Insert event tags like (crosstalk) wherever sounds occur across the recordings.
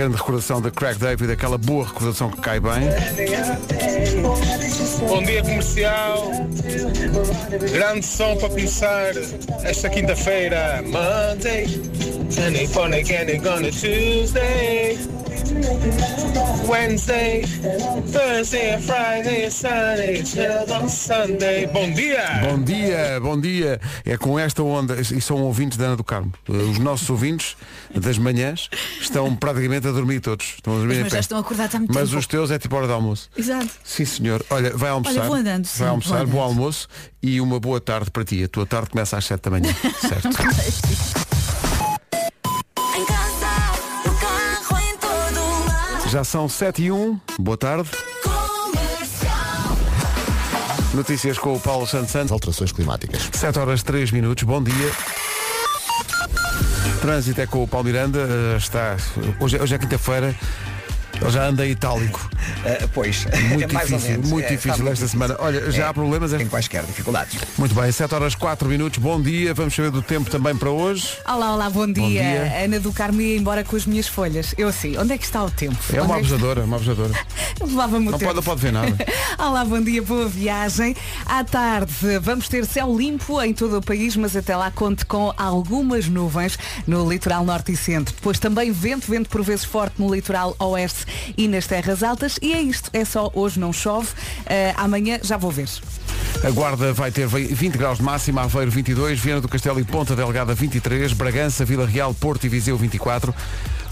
grande recordação da Craig David, aquela boa recordação que cai bem. Bom dia comercial. Grande som para começar esta quinta-feira. Monday. Funny it gonna Tuesday. Wednesday, Thursday, Friday, Saturday, till Sunday. Bom dia! Bom dia, bom dia. É com esta onda, e são ouvintes da Ana do Carmo. Os nossos ouvintes das manhãs estão praticamente a dormir todos. Estão a dormir Mas em já pé. estão acordados há muito Mas tempo. os teus é tipo hora de almoço. Exato. Sim, senhor. Olha, vai almoçar. Olha, vou andando, sim, vai vou almoçar, andando. bom almoço e uma boa tarde para ti. A tua tarde começa às 7 da manhã. (laughs) certo? Já são 7 e 1. Boa tarde. Notícias com o Paulo Santos Santos. alterações climáticas. 7 horas 3 minutos. Bom dia. Trânsito é com o Paulo Miranda. eh, Está, hoje, é- hoje é quinta-feira. Ele já anda em itálico. Uh, pois, Muito é (laughs) mais ou difícil, menos. muito É, difícil esta difícil. semana. Olha, já É, há problemas. É... Tem quaisquer dificuldades. Muito bem, 7 horas 4 minutos. Bom dia. Vamos saber do tempo também para hoje. Olá, olá, bom dia. dia. Ana do Carmo ia embora com as minhas folhas. Eu assim, onde é que está o tempo? É uma abusadora, uma abusadora. (laughs) Levava-me o Não tempo. pode, não pode ver nada. (laughs) Olá, bom dia, boa viagem. À tarde vamos ter céu limpo em todo o país, mas até lá conte com algumas nuvens no litoral norte e centro. Depois também vento, vento por vezes forte no litoral oeste e nas terras altas. E é isto, é só hoje não chove. Eh, amanhã já vou ver. A Guarda vai ter 20 graus de máxima, Aveiro 22, Viana do Castelo e Ponta Delgada 23, Bragança, Vila Real, Porto e Viseu 24.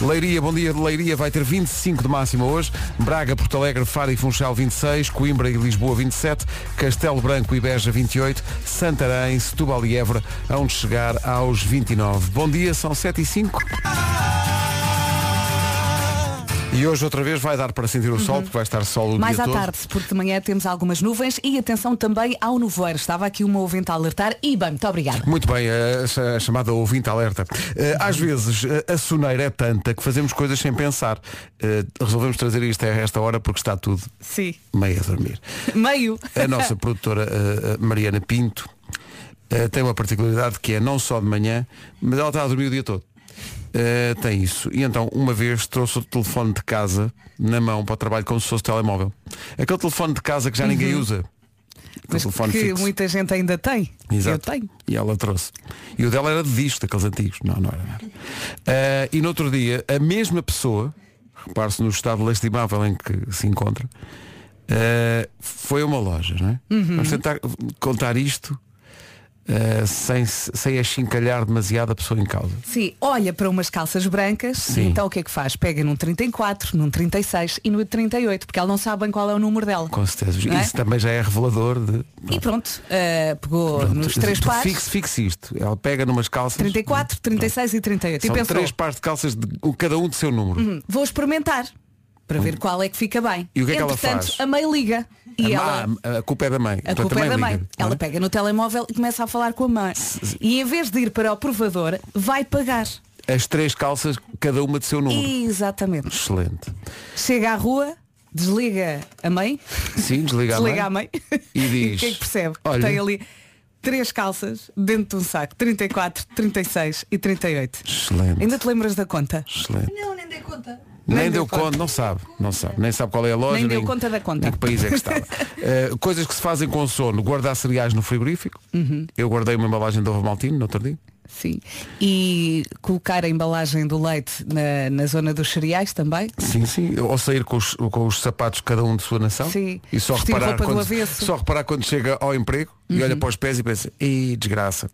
Leiria, bom dia, Leiria vai ter 25 de máxima hoje, Braga, Porto Alegre, Faro e Funchal 26, Coimbra e Lisboa 27, Castelo Branco e Beja 28, Santarém, Setúbal e Évora onde chegar aos 29. Bom dia, são 7 e 5. E hoje outra vez vai dar para sentir o sol, porque vai estar sol o Mais dia à todo. tarde, porque de manhã temos algumas nuvens e atenção também ao nevoeiro. Estava aqui uma ouvinte a alertar e bem, muito obrigada. Muito bem, a, a chamada ouvinte alerta. Eh, Às vezes eh, a soneira é tanta que fazemos coisas sem pensar. Eh, Resolvemos trazer isto a esta hora porque está tudo Sim. meio a dormir. (laughs) Meio. A nossa produtora Mariana Pinto tem uma particularidade que é não só de manhã, mas ela está a dormir o dia todo. Eh, tem isso. E então, uma vez trouxe o telefone de casa na mão para o trabalho como se fosse telemóvel. Aquele telefone de casa que já ninguém usa. Uhum. Mas telefone que fixo. muita gente ainda tem. Exato. Eu tenho. E ela trouxe. E o dela era de disco, daqueles antigos. Não, não era nada. Ah, e no outro dia, a mesma pessoa, repare-se no estado lastimável em que se encontra, ah, foi a uma loja, não é? Uhum. Vamos tentar contar isto ah, sem, sem achincalhar demasiado a pessoa em causa. Sim, olha para umas calças brancas Sim. e então o que é que faz? Pega num 34, num 36 e no 38, porque ela não sabe bem qual é o número dela. Com certeza. É? Isso também já é revelador de. E pronto, eh, pegou Pronto, nos três tu pares, Fixe, fixe isto. Ela pega numas calças. 34, 36 e 38. São e pensou, três pares de calças de cada um de seu número. "Hum, vou experimentar para ver qual é que fica bem. E o que é que ela Entretanto, faz? a mãe liga e a, ela... má- a culpa é da mãe. A culpa é da mãe. liga, Ela é? pega no telemóvel e começa a falar com a mãe. E em vez de ir para o provador, vai pagar. As três calças, cada uma de seu número. Exatamente. Excelente. Chega à rua, desliga a mãe, Sim, desliga, desliga a a mãe. mãe E diz, (laughs) o que é que percebe? Que "Olha." Tem ali três calças dentro de um saco, 34, 36 e 38. Excelente. Ainda te lembras da conta? Excelente. Não, nem dei conta. Nem, deu conta, não sabe, não sabe, nem sabe qual é a loja, Nem deu conta da conta. nem que país é que estava. (laughs) Eh, coisas que se fazem com sono, guardar cereais no frigorífico. Uhum. Eu guardei uma embalagem de ovo maltino no outro dia. Sim. E colocar a embalagem do leite na, na zona dos cereais também. Sim, sim. Ou sair com os, com os sapatos cada um de sua nação. Sim. E só Vestir reparar, quando. Uhum. só reparar quando chega ao emprego e olha para os pés e pensa, e desgraça.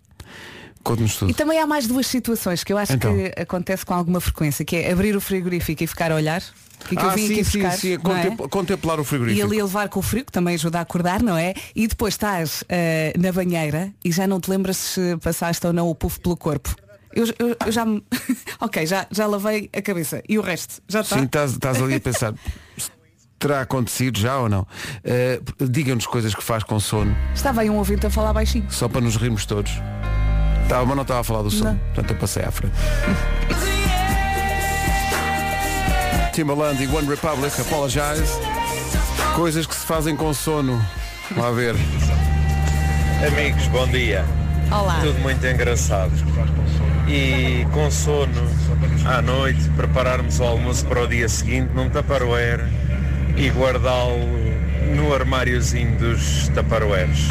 Conte-nos tudo. E também há mais duas situações que eu acho Então. que acontece com alguma frequência, que é abrir o frigorífico e ficar a olhar. Que que eu ah, vim sim, aqui sim, buscar, sim, é é? contempla- contemplar o E frigorífico. ali a levar com o frio, que também ajuda a acordar, não é? E depois estás eh, na banheira e já não te lembras se passaste ou não o puff pelo corpo. Eu, eu- eu já me. (laughs) ok, já, já lavei a cabeça. E o resto? Já está? Sim, estás, estás ali a pensar. (laughs) Terá acontecido já ou não? Eh, Diga-nos coisas que faz com sono, Estava aí um ouvinte a falar baixinho. só para nos rirmos todos. Estava, mas não estava a falar do sono, Não. portanto eu passei à frente. Timbaland e One Republic, Apologize. Coisas que se fazem com sono. Lá ver. Amigos, bom dia. Olá. Tudo muito engraçado. E com sono à noite, prepararmos o almoço para o dia seguinte num Tupperware e guardá-lo no armáriozinho dos Tupperwares.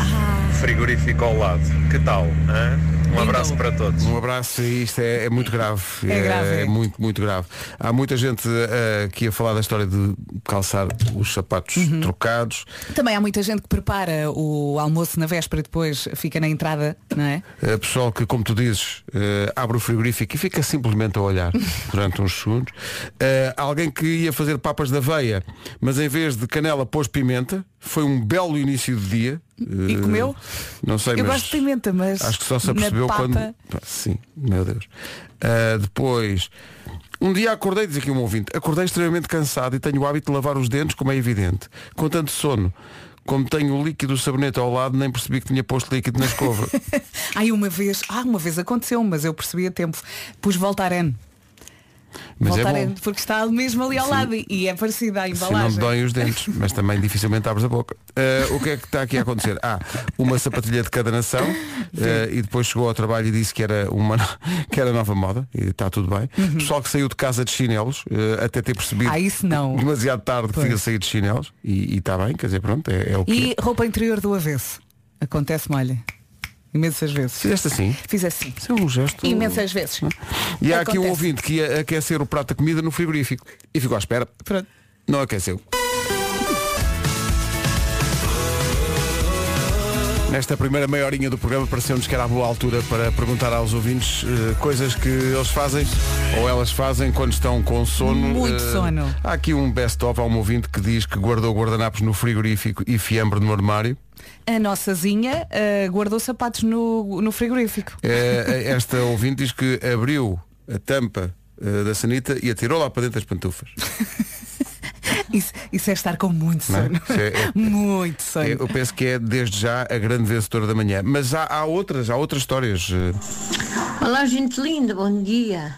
Frigorífico ao lado. Que tal? hã? Um Lindo. abraço para todos. Um abraço e isto é, é muito grave. É grave, é. muito, muito grave. Há muita gente eh, que ia falar da história de calçar os sapatos Uhum. trocados. Também há muita gente que prepara o almoço na véspera e depois fica na entrada, não é? Eh, pessoal que, como tu dizes, eh, abre o frigorífico e fica simplesmente a olhar (laughs) durante uns segundos. Eh, alguém que ia fazer papas da aveia, mas em vez de canela pôs pimenta. Foi um belo início de dia. E Eh, comeu? Não sei, Eu mas gosto de pimenta, mas Acho que só se na apercebeu papa- quando. Sim, meu Deus. Ah, depois, um dia acordei, diz aqui um ouvinte, acordei extremamente cansado e tenho o hábito de lavar os dentes, como é evidente. Com tanto sono. Como tenho o líquido do sabonete ao lado, nem percebi que tinha posto líquido na escova. (laughs) Ai, uma vez, ah, uma vez aconteceu, mas eu percebi a tempo. Pus Voltaren. Mas é Voltaren, bom. porque está mesmo ali ao lado e- é parecida a Se não embalagem. doem os dentes, mas também dificilmente abres a boca. Ah, o que é que está aqui a acontecer? Ah, uma sapatilha de cada nação ah, e depois chegou ao trabalho e disse que era uma (laughs) que era nova moda e está tudo bem. Pessoal que saiu de casa de chinelos, ah, até ter percebido Uhum. Ah, isso não. (laughs) demasiado tarde que Pois. tinha saído de chinelos e está bem, quer dizer, pronto, é, é o que é. E roupa interior do avesso. Acontece-me, olha. Imensas vezes. Fizeste assim? Fiz assim. Isso é um gesto. Imensas vezes. E há aqui um ouvinte que ia aquecer o prato da comida no frigorífico e ficou à espera. Pronto. Não aqueceu. Nesta primeira meia horinha do programa pareceu-nos que era a boa altura para perguntar aos ouvintes eh, coisas que eles fazem ou elas fazem quando estão com sono. Muito Eh, sono. Há aqui um best-of, há um ouvinte que diz que guardou guardanapos no frigorífico e fiambre no armário. A nossazinha ah, guardou sapatos no, no frigorífico. Eh, esta ouvinte diz que abriu a tampa eh, da sanita e atirou lá para dentro as pantufas. (laughs) Isso, isso é estar com muito é? sono. É- é- muito sono. Eu penso que é desde já a grande vencedora da manhã. Mas há, há outras, há outras histórias. eh, Olá, gente linda, bom dia.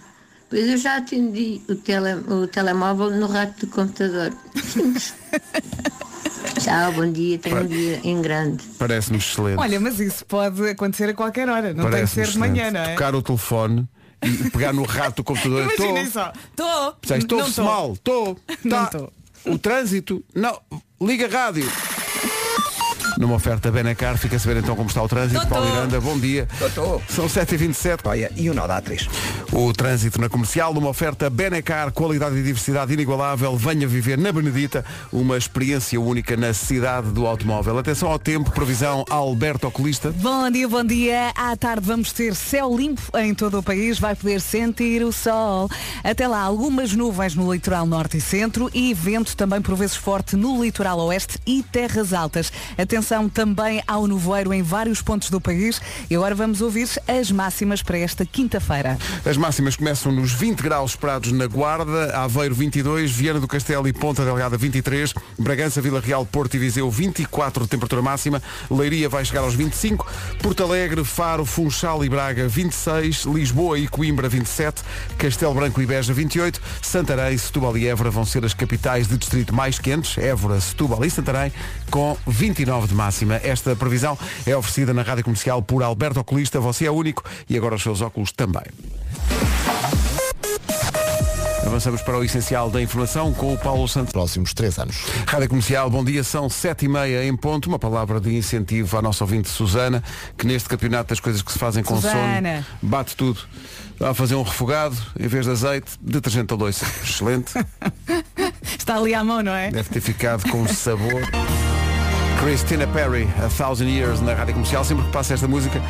Pois eu já atendi o, tele, o telemóvel no rato do computador. (laughs) Tchau, (laughs) bom dia, tenha um dia em grande. Parece-me excelente. Olha, mas isso pode acontecer a qualquer hora. Não tem que ser de manhã, não é? Tocar o telefone e pegar no rato do computador. (laughs) Imaginem Estou. só. Estou. Estou-se mal. Estou. Não Tá. estou. O trânsito. Não. Liga a rádio. Numa oferta Benacar, fica a saber então como está o trânsito. Paulo Miranda, bom dia. Tô. São 7h27. Olha, e o nó da atriz. O trânsito na comercial, numa oferta Benacar, qualidade e diversidade inigualável. Venha viver na Benedita uma experiência única na cidade do automóvel. Atenção ao tempo, previsão Alberto Oculista. Bom dia, bom dia. À tarde vamos ter céu limpo em todo o país. Vai poder sentir o sol. Até lá, algumas nuvens no litoral norte e centro e vento também por vezes forte no litoral oeste e terras altas. Atenção também ao nevoeiro em vários pontos do país. E agora vamos ouvir as máximas para esta quinta-feira. As máximas começam nos 20 graus esperados na Guarda, Aveiro 22, Viana do Castelo e Ponta Delgada 23, Bragança, Vila Real, Porto e Viseu 24 de temperatura máxima, Leiria vai chegar aos 25, Porto Alegre, Faro, Funchal e Braga 26, Lisboa e Coimbra 27, Castelo Branco e Beja 28, Santarém, Setúbal e Évora vão ser as capitais de distrito mais quentes, Évora, Setúbal e Santarém, com 29 de máxima. Esta previsão é oferecida na Rádio Comercial por Alberto Oculista, você é único e agora os seus óculos também. Avançamos para o essencial da informação com o Paulo Santos. próximos três anos. Rádio Comercial, bom dia, são sete e meia em ponto. Uma palavra de incentivo à nossa ouvinte Susana, que neste campeonato das coisas que se fazem com Susana. sono, bate tudo. Vai fazer um refogado, em vez de azeite, detergente a louça. Excelente. (laughs) Está ali à mão, não é? Deve ter ficado com sabor. (laughs) Christina Perry, A Thousand Years na Rádio Comercial. Sempre que passa esta música,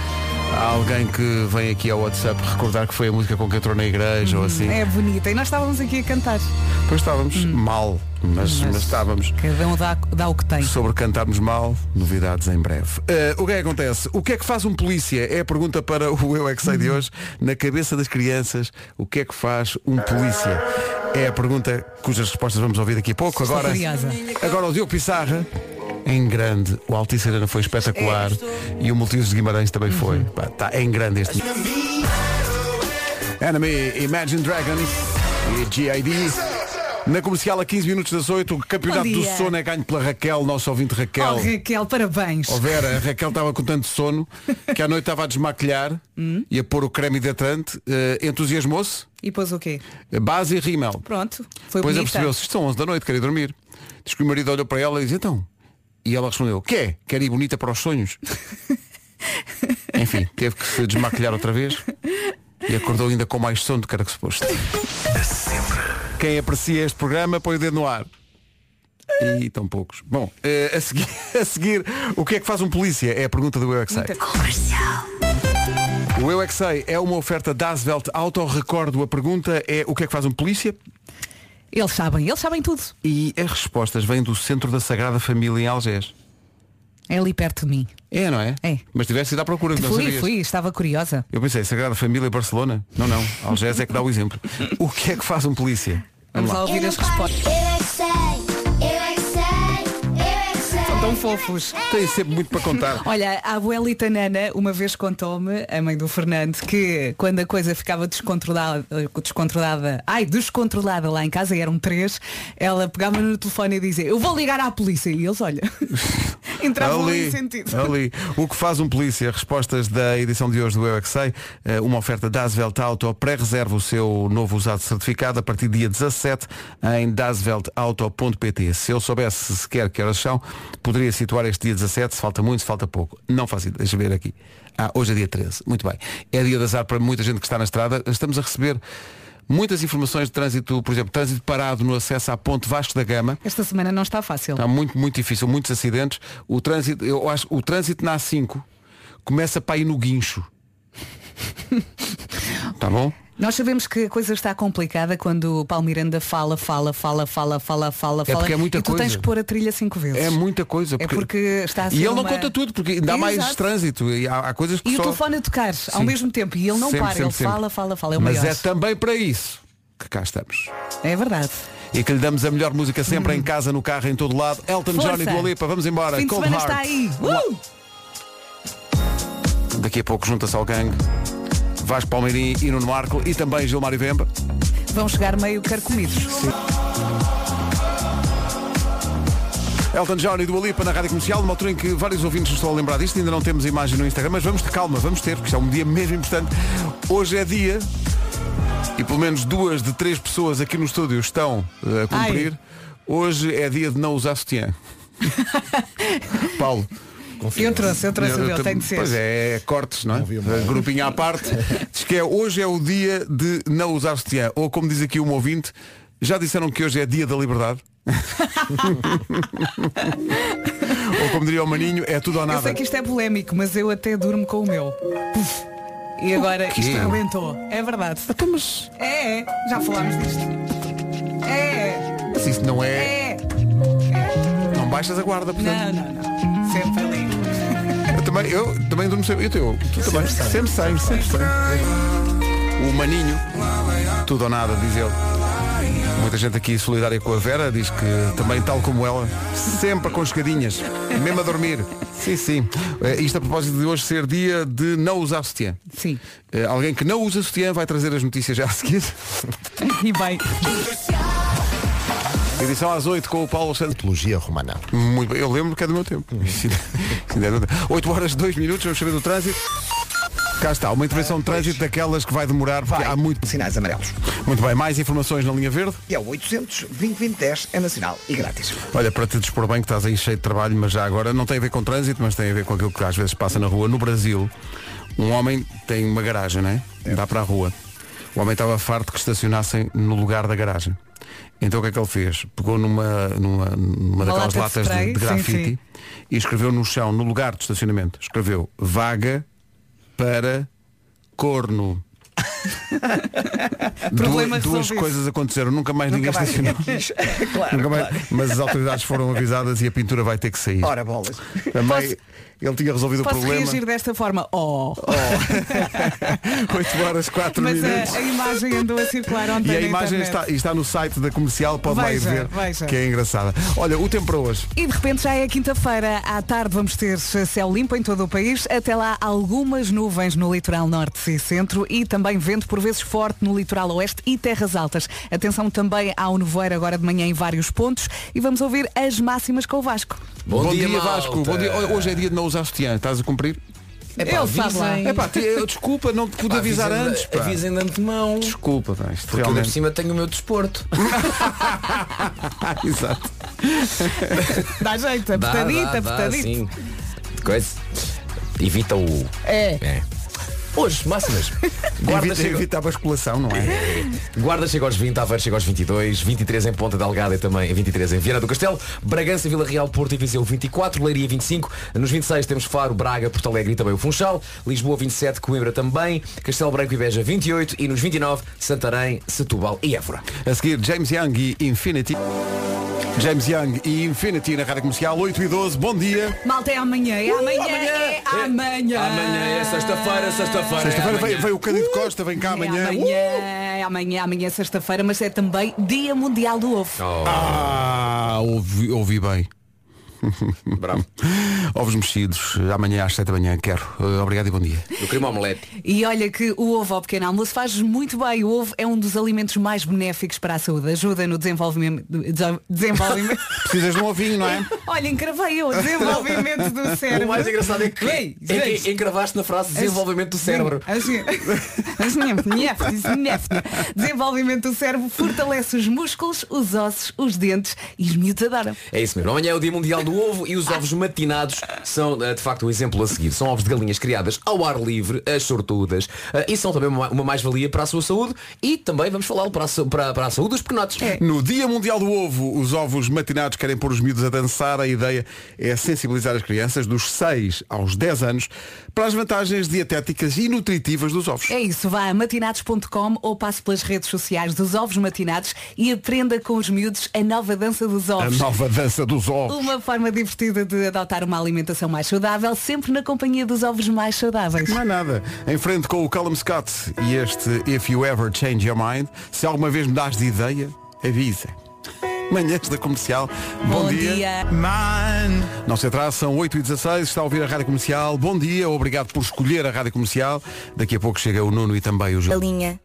há alguém que vem aqui ao WhatsApp recordar que foi a música com que entrou na igreja ou assim. É bonita. E nós estávamos aqui a cantar. Depois estávamos mal, mas, mas estávamos. Cada um dá, dá o que tem. Sobre cantarmos mal, novidades em breve. Eh, o que é que acontece? O que é que faz um polícia? É a pergunta para o Eu É Que Sei de hoje. Na cabeça das crianças, o que é que faz um polícia? É a pergunta cujas respostas vamos ouvir daqui a pouco. Estou Agora, curiosa. agora o Diogo Pissarra, em grande. O Altice Arena foi espetacular. E o Multiusos de Guimarães também foi. Uhum. Pá, Está em grande este. Enemy, Imagine Dragons e GID. Na comercial a 15 minutos das 8, o campeonato do sono é ganho pela Raquel, nosso ouvinte Raquel. Oh, Raquel, parabéns. Ó Vera, a Raquel estava com tanto sono que à noite estava a desmaquilhar Hum? e a pôr o creme hidratante. eh, Entusiasmou-se, E pôs o quê? base e rímel. Pronto. Foi Depois apercebeu-se, isto são 11 da noite, quero ir dormir. Diz que o marido olhou para ela e disse, então. E ela respondeu, quer? Quer ir bonita para os sonhos? (laughs) Enfim, teve que se desmaquilhar outra vez e acordou ainda com mais sono do que era suposto. Quem aprecia este programa põe o dedo no ar. E tão poucos. Bom, eh, a, seguir, (laughs) a seguir, o que é que faz um polícia? É a pergunta do Eu é que. O Eu é que Sei é uma oferta da Asvelt Auto. Recordo, a pergunta é o que é que faz um polícia? Eles sabem, eles sabem tudo. E as respostas vêm do Centro da Sagrada Família em Algés. É ali perto de mim. É, não é? É. Mas tivesse ido à procura, não fui, sabias. fui, estava curiosa. Eu pensei, Sagrada Família Barcelona? Não, não. Algés é que dá o exemplo. (laughs) O que é que faz um polícia? Vamos lá ouvir as respostas. Tão fofos. Tem sempre muito para contar. (laughs) Olha, a abuelita Nana uma vez contou-me, a mãe do Fernando, que quando a coisa ficava descontrolada, descontrolada, ai, descontrolada lá em casa, e eram três, ela pegava no telefone e dizia, eu vou ligar à polícia. E eles, olha, (laughs) entravam ali, em sentido. ali. O que faz um polícia? Respostas da edição de hoje do Eu é Sei. Eh, Uma oferta da Asvelt Auto. Pré-reserva o seu novo usado certificado a partir do dia 17 em dasveltauto.pt. Se eu soubesse sequer que horas são, poderia situar este dia 17, se falta muito, se falta pouco. Não faço ideia. Deixa ver aqui. Ah, hoje é dia 13. Muito bem. É dia de azar para muita gente que está na estrada. Estamos a receber muitas informações de trânsito, por exemplo, trânsito parado no acesso à Ponte Vasco da Gama. Esta semana não está fácil. Está muito, muito difícil, muitos acidentes. O trânsito, eu acho, o trânsito na A5 começa para ir no guincho. (laughs) Tá bom? Nós sabemos que a coisa está complicada quando o Paulo Miranda fala, fala, fala, fala, fala, fala, fala. porque é muita e tu tens que pôr a trilha cinco vezes. É muita coisa. É porque está a ser E ele não uma- conta tudo, porque ainda há mais Exato. trânsito. E há, há coisas que E só... o telefone a tocar ao mesmo tempo. E ele não Sempre, para, sempre, ele sempre. fala, fala, fala. É o Mas maior. é também para isso que cá estamos. É verdade. E que lhe damos a melhor música sempre em casa, no carro, em todo lado. Elton Força. John e Dua Lipa. Vamos embora. Fim Cold semana Heart. está aí. Uh! Daqui a pouco junta-se ao gangue. Vasco Palmeirim e Nuno Marco e também Gilmar e Vemba. Vão chegar meio carcomidos. Elton John e Dua Lipa na Rádio Comercial, numa altura em que vários ouvintes estão a lembrar disto, ainda não temos imagem no Instagram, mas vamos ter calma, vamos ter, porque isto é um dia mesmo importante. Hoje é dia, e pelo menos duas de três pessoas aqui no estúdio estão eh, a cumprir. Hoje é dia de não usar sutiã. (laughs) Paulo. Eu trouxe, eu trouxe o meu, tem de ser. Pois é, é cortes, não é? Grupinho à parte. Diz que é, hoje é o dia de não usar sutiã. Ou como diz aqui um ouvinte, já disseram que hoje é dia da liberdade? (laughs) ou como diria o Maninho, é tudo ou Eu nada. sei que isto é polémico, mas eu até durmo com o meu. Puf. E agora isto arrebentou. É verdade. Então, mas É, é. Já falámos disto. É, se isso não é, é. não baixas a guarda, portanto. Não, não, não. Sempre. Eu também, eu também durmo sempre. Eu, eu, tu também. Sempre saio, sempre saio. O Maninho, tudo ou nada, diz ele. Muita gente aqui solidária com a Vera, diz que também, tal como ela, sempre aconchegadinhas, mesmo a dormir. Sim, sim. Eh, Isto a propósito de hoje ser dia de não usar sutiã. Sim. Eh, Alguém que não usa sutiã vai trazer as notícias já a seguir. E bem. Edição às 8 com o Paulo Santos. Mitologia romana. Muito bem, eu lembro que é do meu tempo. (laughs) Isso ainda é do meu tempo. 8 horas 2 minutos, vamos saber do trânsito. Cá está, uma intervenção de trânsito daquelas que vai demorar, porque Vai. há muito. Sinais amarelos. Muito bem, mais informações na linha verde. E é o 800 2010 é nacional e grátis. Olha, para te dispor bem que estás aí cheio de trabalho, mas já agora não tem a ver com trânsito, mas tem a ver com aquilo que às vezes passa na rua. No Brasil, um homem tem uma garagem, não é? Dá para a rua. O homem estava farto que estacionassem no lugar da garagem. Então o que é que ele fez? Pegou numa, numa, numa daquelas lata de latas de, spray, de sim, grafite sim. e escreveu no chão, no lugar de estacionamento, escreveu vaga para corno. (laughs) Problema duas, resolvido. coisas aconteceram, nunca mais ninguém mais estacionou. (laughs) claro, Nunca mais- claro. Mas as autoridades foram avisadas e a pintura vai ter que sair. Ora, bolas. Também ele tinha resolvido Posso o problema. reagir desta forma? Oh. (laughs) 8 horas 4 Mas a, minutos. a imagem andou a circular ontem E a imagem está, está no site da comercial, pode lá ir Veja, ver, veja. que é engraçada. Olha, o tempo para hoje. E de repente já é quinta-feira. À tarde vamos ter céu limpo em todo o país. Até lá algumas nuvens no litoral norte e centro e também vento vento por vezes forte no litoral oeste e terras altas. Atenção também ao nevoeiro agora de manhã em vários pontos e vamos ouvir as máximas com o Vasco. Bom, dia, malta. Vasco. Bom dia. Hoje é dia de não usar sutiã. Estás a cumprir? Sabe lá. avisem. É pá, desculpa, não te pude Pá, avisar avisem antes. Pá. Avisem de antemão. Desculpa, pá, isto Porque eu por realmente. cima tenho o meu desporto. (laughs) Exato. Dá jeito, dá, apertadita. sim. Coisa. Evita o. É. Hoje, máximas. (laughs) Guarda Evita, chega, evita a basculação, não é? (laughs) Guarda chega aos 20, Aveiro chega aos 22, 23 em Ponta Delgada e também 23 em Viana do Castelo, Bragança, Vila Real, Porto e Viseu 24, Leiria 25, nos 26 temos Faro, Braga, Porto Alegre e também o Funchal, Lisboa 27, Coimbra também, Castelo Branco e Beja 28 e nos 29 Santarém, Setúbal e Évora. A seguir, James Young e Infinity. James Young e Infinity na Rádio Comercial 8 e 12. Bom dia. Malta é amanhã, é amanhã, é amanhã. Amanhã é sexta-feira, sexta-feira. Sexta-feira é veio, amanhã. veio o Cândido Costa, vem cá amanhã. É amanhã, é amanhã, amanhã é sexta-feira, mas é também Dia Mundial do Ovo. Oh, Ah, ouvi, ouvi bem. (laughs) bravo. Ovos mexidos, amanhã às 7 da manhã, quero. Uh, Obrigado e bom dia. Eu queria uma omelete. E olha que o ovo ao pequeno almoço faz muito bem. O ovo é um dos alimentos mais benéficos para a saúde. Ajuda no desenvolvimento. desen- desenvolvimento. (laughs) Precisas de um ovinho, não é? (laughs) olha, encravei eu. Desenvolvimento do cérebro. O mais engraçado é que Ei, é que encravaste na frase desenvolvimento do cérebro. Assim, Desenvolvimento do cérebro fortalece os músculos, os ossos, os dentes e os miúdos adoram. É isso mesmo. Amanhã é o Dia Mundial do Ovo e os ovos matinados são, eh, de facto, o exemplo a seguir. São ovos de galinhas criadas ao ar livre, as sortudas, eh, e são também uma, uma mais-valia para a sua saúde e também vamos falá-lo para, a para, para a saúde dos pequenotes. No Dia Mundial do Ovo, os ovos matinados querem pôr os miúdos a dançar. A ideia é sensibilizar as crianças dos 6 aos 10 anos para as vantagens dietéticas e nutritivas dos ovos. É isso, vá a matinados.com ou passe pelas redes sociais dos ovos matinados e aprenda com os miúdos a nova dança dos A ovos. nova dança dos ovos. Uma forma divertida de adotar uma alimentação mais saudável, sempre na companhia dos ovos mais saudáveis. Não é nada. Em frente com o Callum Scott e este If You Ever Change Your Mind, se alguma vez mudares de ideia, avisa. Manhãs da Comercial. Bom, dia. Não se atrasa, são 8 e 16 está a ouvir a Rádio Comercial. Bom dia, obrigado por escolher a Rádio Comercial. Daqui a pouco chega o Nuno e também o Gil. linha.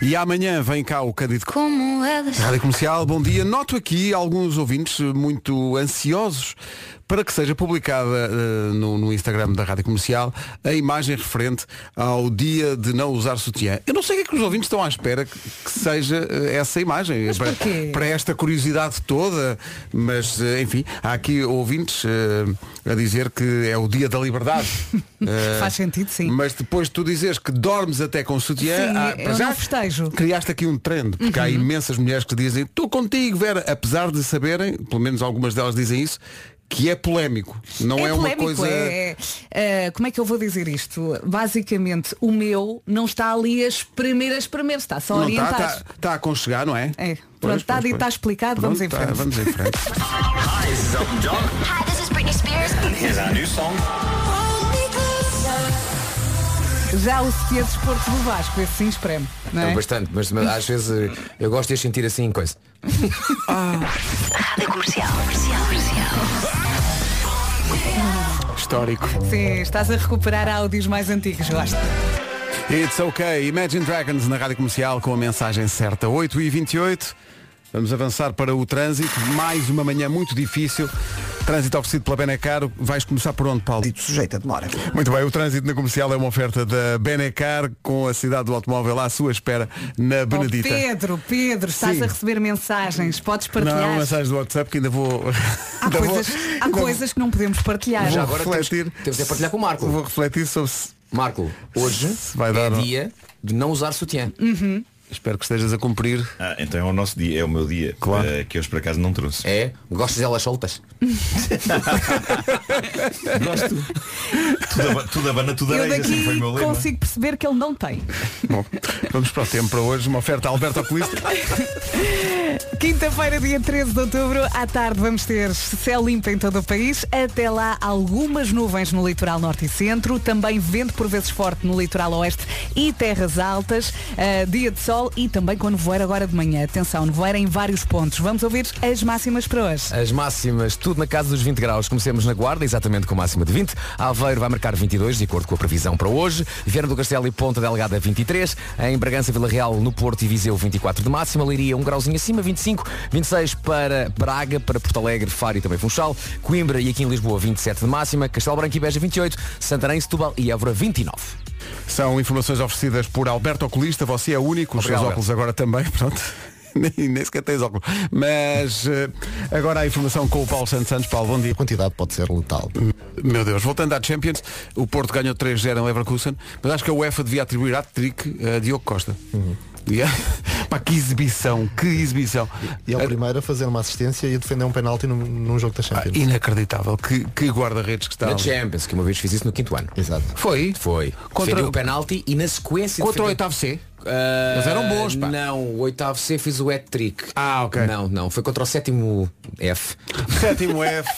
E amanhã vem cá o Cândido Como elas. Rádio Comercial, bom dia. Noto aqui alguns ouvintes muito ansiosos para que seja publicada eh, no, no Instagram da Rádio Comercial a imagem referente ao dia de não usar sutiã. Eu não sei o que é que os ouvintes estão à espera que, que seja eh, essa imagem. para, para esta curiosidade toda, mas eh, enfim, há aqui ouvintes a dizer que é o dia da liberdade. (laughs) Faz sentido, sim. Mas depois tu dizes que dormes até com sutiã, Sim, eu para já festejo. criaste aqui um trend, porque Uhum. há imensas mulheres que dizem estou contigo, Vera, apesar de saberem, pelo menos algumas delas dizem isso, que é polémico. Não é, uma polémico, coisa. é- é, como é que eu vou dizer isto? Basicamente, o meu não está ali a espremer, a espremer, está só a Não está, está, está a aconchegar, não é? É. Pois, Pronto, está pois, dito, pois. está explicado, vamos em Pronto, frente. tá, vamos em frente. Hi, this is Britney Spears. Here's our new song. Já o sutiã de desporto do Vasco, esse sim espreme. Não É é? bastante, mas, mas às vezes eh, eu gosto de as sentir assim coisa. (laughs) Rádio comercial. Comercial, comercial. Histórico. Sim, estás a recuperar áudios mais antigos, gosto. It's okay. Imagine Dragons na rádio comercial com a mensagem certa. 8 e 28 Vamos avançar para o trânsito. Mais uma manhã muito difícil. Trânsito oferecido pela Benecar. Vais começar por onde, Paulo? Dito sujeito a demora. Muito bem, o trânsito na comercial é uma oferta da Benecar com a cidade do automóvel à sua espera na Oh, Benedita. Pedro, Pedro, estás Sim. a receber mensagens, podes Não, partilhar. mensagens do WhatsApp que ainda vou. (laughs) Há, ainda vou- coisas, há ainda coisas que não podemos partilhar. Vou Já agora temos, refletir. temos de partilhar com o Marco. Vou refletir sobre se. Marco, hoje Se vai é dar, não? dia de não usar sutiã. Espero que estejas a cumprir. Ah, então é o nosso dia, é o meu dia, Claro. eh, que hoje por acaso não trouxe. É? Gostas delas soltas? (laughs) Gosto. tudo, tudo abana, tudo Eu areia, assim foi daqui o meu lema. consigo perceber que ele não tem. Bom, vamos para o tempo para hoje. Uma oferta a Alberto Oculista. (laughs) Quinta-feira, dia 13 de outubro, à tarde vamos ter céu limpo em todo o país. Até lá, algumas nuvens no litoral norte e centro. Também vento por vezes forte no litoral oeste e terras altas. Ah, dia de sol e também com nevoeiro agora de manhã. Atenção, nevoeiro em vários pontos. Vamos ouvir as máximas para hoje. As máximas, tudo na casa dos 20 graus. Comecemos na Guarda exatamente com máxima de 20. Aveiro vai marcar 22, de acordo com a previsão para hoje. Viana do Castelo e Ponta Delgada 23. Em Bragança, Vila Real, no Porto e Viseu 24 de máxima. Leiria um grauzinho acima, 25. 26 para Braga, para Porto Alegre, Faro e também Funchal. Coimbra e aqui em Lisboa 27 de máxima. Castelo Branco e Beja 28. Santarém, Setúbal e Évora 29. São informações oferecidas por Alberto Oculista. Você é único, os Obrigado, seus óculos agora também, (laughs) pronto. nem, nem sequer tens óculos. Mas eh, agora a informação com o Paulo Santos Santos. Paulo, bom dia. A quantidade pode ser letal. Meu Deus, voltando à Champions, o Porto ganhou 3-0 em Leverkusen, mas acho que a UEFA devia atribuir a trick a Diogo Costa. E é- (laughs) Pá, que exibição, que exibição. E é o primeiro a fazer uma assistência e a defender um penalti num, num jogo da Champions. Inacreditável, que, que guarda-redes que está. Na Champions, que uma vez fiz isso no quinto ano. Exato. Foi? Foi. Contra- Defendi o penalti e na sequência Contra o oitavo C? Ah, Eles eram bons, pá. Não, o oitavo C fiz o hat-trick. Ah, ok. Não, não, foi contra o sétimo F. (laughs) Sétimo F.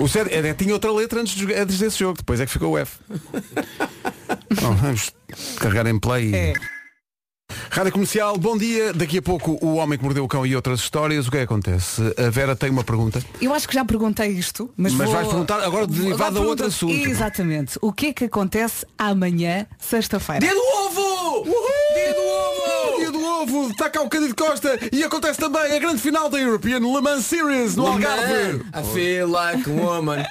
O sétimo, é, tinha outra letra antes, de antes desse jogo, depois é que ficou o F. (laughs) Bom, vamos carregar em play. É. Rádio Comercial, bom dia. Daqui a pouco o Homem que Mordeu o Cão e outras histórias. O que é que acontece? A Vera tem uma pergunta. Eu acho que já perguntei isto, mas, Mas vou... vais perguntar agora derivado a outro assunto. Exatamente. O que é que acontece amanhã, sexta-feira? Dia do ovo! Dia do ovo! Dia do ovo, está cá o Cândido Costa e acontece também a grande final da European Le Mans Series no Algarve. I feel like a woman.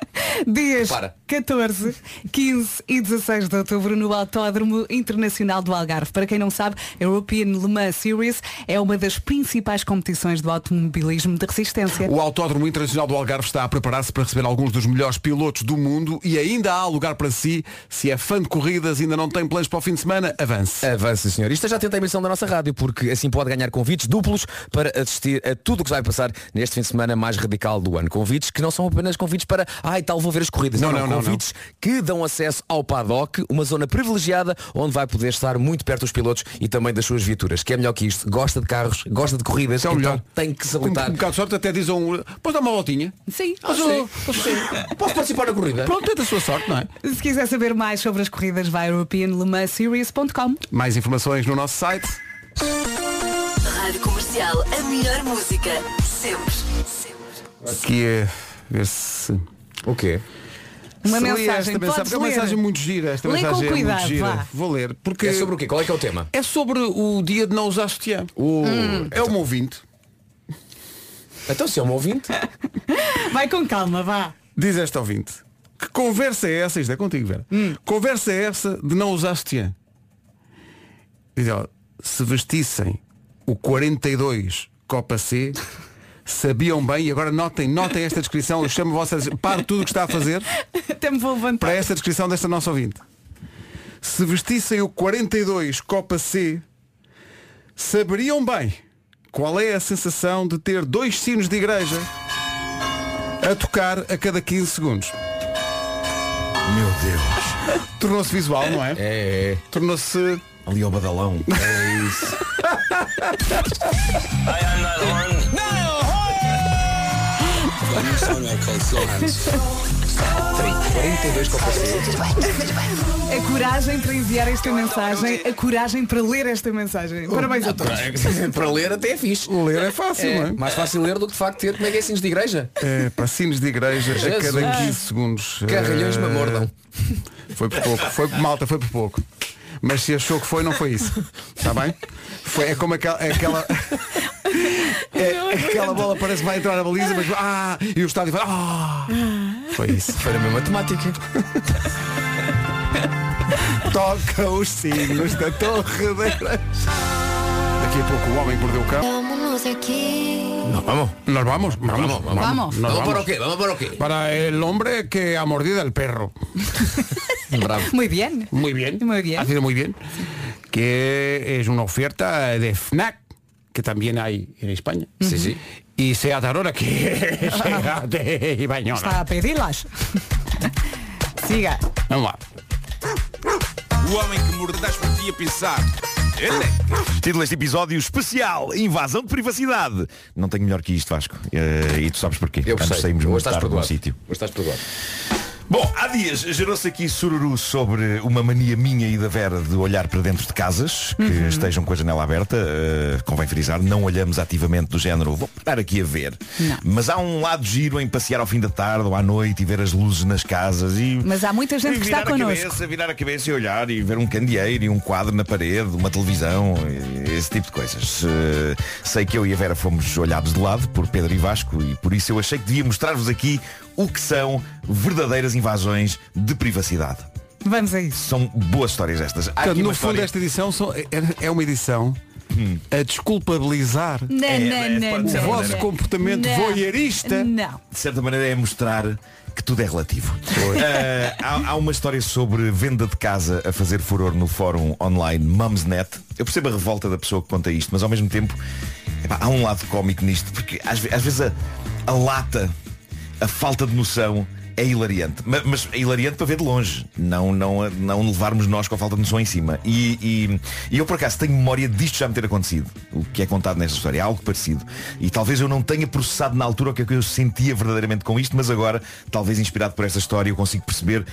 Dias Para. 14, 15 e 16 de outubro no Autódromo Internacional do Algarve. Para quem não sabe, a European Le Mans Series é uma das principais competições do automobilismo de resistência. O Autódromo Internacional do Algarve está a preparar-se para receber alguns dos melhores pilotos do mundo e ainda há lugar para si. Se é fã de corridas e ainda não tem planos para o fim de semana, avance. Avança, senhor. Isto já tenta a emissão da nossa rádio, porque assim pode ganhar convites duplos para assistir a tudo o que vai passar neste fim de semana mais radical do ano. Convites que não são apenas convites para, ai, tal, vou ver as corridas. Não, não, não, convites que dão acesso ao paddock, uma zona privilegiada onde vai poder estar muito perto dos pilotos e também das suas viaturas. Que é melhor que isto. Gosta de carros, gosta de corridas, é o então melhor. tem que se Com um habilitar. bocado de sorte até diz um. Podes dar uma voltinha? Sim. Ah, sim. (laughs) Posso participar na corrida? Pronto, tenta a sua sorte, não é? Se quiser saber mais sobre as corridas, vai a europeanlemanseries.com. Mais informações no nosso site. Rádio Comercial, a melhor música. Sempre. Sempre. Aqui é ver se. O quê? Uma mensagem, podes mensagem, é uma ler. mensagem muito gira. Esta Lê com mensagem é cuidado, muito gira. vá. Vou ler. Porque É sobre o quê? Qual é que é o tema? é sobre o dia de não usar sutiã. É uma ouvinte. Então se é um ouvinte. (laughs) Vai com calma, vá. Diz esta ouvinte. Que conversa é essa? Isto é contigo, Vera. Conversa é essa de não usar sutiã? Diz ela, se vestissem o 42 Copa C, sabiam bem, e agora notem, notem esta descrição, eu chamo vocês, pare tudo o que está a fazer Até me vou levantar. para esta descrição desta nossa ouvinte. Se vestissem o 42 Copa C, saberiam bem qual é a sensação de ter dois sinos de igreja a tocar a cada 15 segundos. Meu Deus. (laughs) Tornou-se visual, não é? É, é. Tornou-se. Ali ao badalão. (laughs) É isso. 42 copas A coragem para enviar esta mensagem, a coragem para ler esta mensagem. Parabéns a todos. Para ler até é fixe. Ler é fácil, É, não é? mais fácil ler do que de facto ter como é que é sinos de igreja. É, para sinos de igreja a Jesus. cada 15 segundos. Carrilhões É, me mordam. Foi por pouco. Foi por malta, foi por pouco. Mas se achou que foi, não foi isso. Está bem? Foi, é como aquela. é aquela é, aquela bola parece que vai entrar na baliza, mas. Ah! E o estádio vai. Ah! Foi isso. Foi na mesma temática. Toca os sinos da torre igreja. Daqui a pouco o homem que mordeu o cão. Vámonos aqui. Não, vamos. Nós vamos, vamos, Vamos, vamos. Nos Vamos para o quê? Vamos para o quê? Para el hombre que ha mordido el perro. (laughs) Bravo. Muy bien. Muy bien. Muy bien. Ha sido muy bien. Que es una oferta de FNAC, que también hay en España. Sí, sí. Y Seat Arona, que (laughs) Seat (laughs) de Ibañola. Está a pedi-las. Siga. Vamos lá. O homem que mordeu das por ti a pensar. Ele Título deste episódio especial, invasão de privacidade. Não tenho melhor que isto, Vasco. Eh, e tu sabes porquê. Eu Antes sei. saímos Hoje muito estás tarde um perdoado. sítio. Hoje estás perdoado. Bom, há dias gerou-se aqui sururu sobre uma mania minha e da Vera de olhar para dentro de casas que Uhum. estejam com a janela aberta. Uh, convém frisar, não olhamos ativamente do género, vou parar aqui a ver. Mas há um lado giro em passear ao fim da tarde ou à noite e ver as luzes nas casas e. Mas há muita gente que está virar a connosco. cabeça, virar a cabeça e olhar e ver um candeeiro e um quadro na parede, uma televisão, esse tipo de coisas. Uh, sei que eu e a Vera fomos olhados de lado por Pedro e Vasco e por isso eu achei que devia mostrar-vos aqui o que são verdadeiras invasões de privacidade. Vamos a isso. São boas histórias estas. Há Portanto, aqui no uma fundo história- esta edição só- é, é uma edição a desculpabilizar Não, não, não, o não, vosso não. comportamento Não. voyeurista. Não. de certa maneira é mostrar que tudo é relativo. Eh, há, há uma história sobre venda de casa a fazer furor no fórum online Mumsnet. Eu percebo a revolta da pessoa que conta isto, mas ao mesmo tempo epá, há um lado cómico nisto, porque às, ve- às vezes a, a lata, a falta de noção é hilariante. Ma- Mas, é hilariante para ver de longe, não, não, não levarmos nós com a falta de noção em cima. E, e- e eu por acaso tenho memória disto já me ter acontecido, o que é contado nesta história, é algo parecido. E talvez eu não tenha processado na altura o que é que eu sentia verdadeiramente com isto, mas agora, talvez inspirado por esta história, eu consigo perceber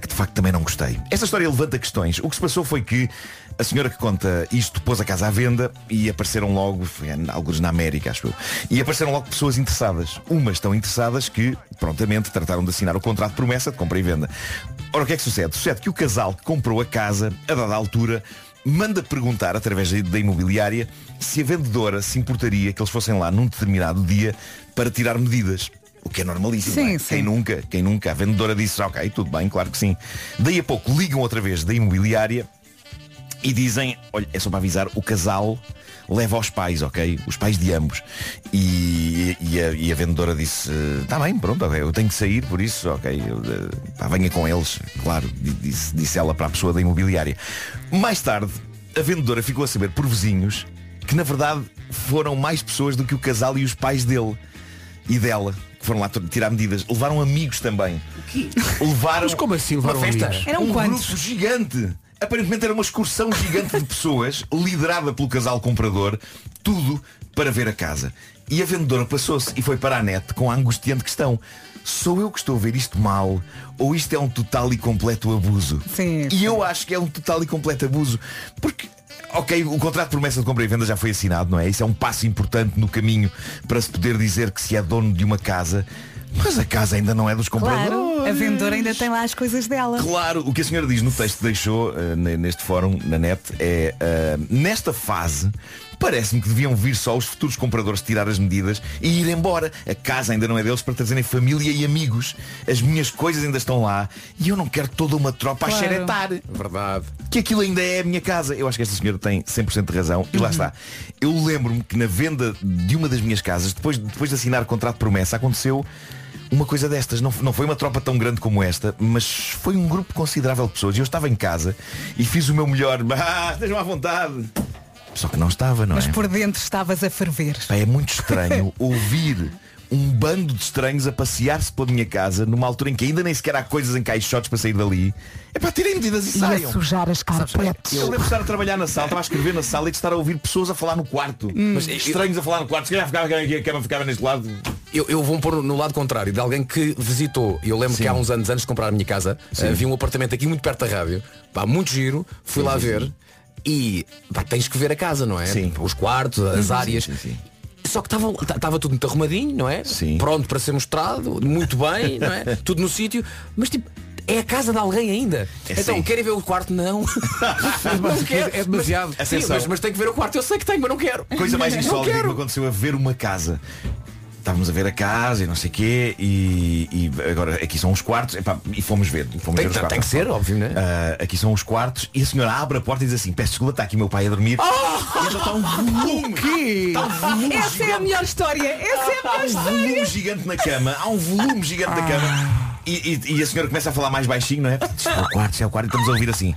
que de facto também não gostei. Esta história levanta questões. O que se passou foi que a senhora que conta isto pôs a casa à venda e apareceram logo, foi alguns na América, acho eu, e apareceram logo pessoas interessadas. Umas tão interessadas que prontamente trataram de assinar o contrato de promessa de compra e venda. Ora, o que é que sucede? Sucede que o casal que comprou a casa, a dada altura, manda perguntar, através da- imobiliária, se a vendedora se importaria que eles fossem lá num determinado dia para tirar medidas. O que é normalíssimo. Sim, é? sim. Quem nunca, quem nunca. A vendedora disse, ok, tudo bem, claro que sim. Daí a pouco ligam outra vez da imobiliária e dizem, olha, é só para avisar, o casal leva aos pais, ok? Os pais de ambos. E, e a, e a vendedora disse, está bem, pronto, eu tenho que sair, por isso, ok, eu, eh, pá, venha com eles, claro, di- disse, disse ela para a pessoa da imobiliária. Mais tarde, a vendedora ficou a saber por vizinhos que na verdade foram mais pessoas do que o casal e os pais dele e dela. Que foram lá tirar medidas. Levaram amigos também. Levaram Mas como assim levaram uma festa. amigos? Eram um quantos? grupo gigante. Aparentemente era uma excursão gigante de pessoas, liderada pelo casal comprador, tudo para ver a casa. E a vendedora passou-se e foi para a net com a angustiante questão. Sou eu que estou a ver isto mal ou isto é um total e completo abuso? Sim. E eu acho que é um total e completo abuso. Porque, ok, o contrato de promessa de compra e venda já foi assinado, não é? Isso é um passo importante no caminho para se poder dizer que se é dono de uma casa, mas a casa ainda não é dos compradores. Claro, a vendedora ainda tem lá as coisas dela. Claro, o que a senhora diz no texto que deixou ne- neste fórum, na net, é eh, nesta fase parece-me que deviam vir só os futuros compradores tirar as medidas e ir embora. A casa ainda não é deles para trazerem família e amigos. As minhas coisas ainda estão lá e eu não quero toda uma tropa Claro. a xeretar. Verdade. Que aquilo ainda é a minha casa. Eu acho que esta senhora tem 100% de razão. E lá Uhum. está. Eu lembro-me que na venda de uma das minhas casas, depois, depois de assinar o contrato de promessa, aconteceu uma coisa destas. Não, não foi uma tropa tão grande como esta, mas foi um grupo considerável de pessoas. E eu estava em casa e fiz o meu melhor. (laughs) Ah, estejam à vontade. Só que não estava, não Mas é? por dentro estavas a ferver. Pá, é muito estranho (laughs) ouvir um bando de estranhos a passear-se pela minha casa numa altura em que ainda nem sequer há coisas em caixotes para sair dali. É para tirem medidas e E a saiam. sujar as carpetes. Eu lembro de estar a trabalhar na sala, estava a escrever na sala e de estar a ouvir pessoas a falar no quarto. Hum. Mas estranhos a falar no quarto. Se calhar ficava aqui, a cama ficava neste lado. Eu, eu vou pôr no lado contrário de alguém que visitou. Eu lembro que há uns anos antes de comprar a minha casa Sim. havia um apartamento aqui muito perto da rádio. Pá, muito giro. Fui Sim, lá sim, ver. E pá, tens que ver a casa, não é? Sim. Os quartos, as Sim, áreas. sim, sim. Só que estava tudo muito arrumadinho, não é? Sim. Pronto para ser mostrado, muito bem, não é? (laughs) tudo no sítio. Mas tipo, é a casa de alguém ainda. É então, sim. querem ver o quarto? Não. (laughs) não quero. é demasiado. Mas, sim, mas, mas tem que ver o quarto. Eu sei que tenho, mas não quero. Coisa mais insólita que me aconteceu a ver uma casa. Estávamos a ver a casa e não sei o quê e, e agora aqui são os quartos epá, e fomos ver. Fomos Tem- ver os tem quartos. que ser, óbvio, né? Ah, aqui são os quartos e a senhora abre a porta e diz assim, peço desculpa, está aqui meu pai a dormir. E então está um volume. Está um volume Essa é a melhor história. Essa é a Há melhor um história. volume gigante na cama, há um volume gigante na cama. E, e- e a senhora começa a falar mais baixinho, não é? Isto é o quarto, é o quarto, e estamos a ouvir assim.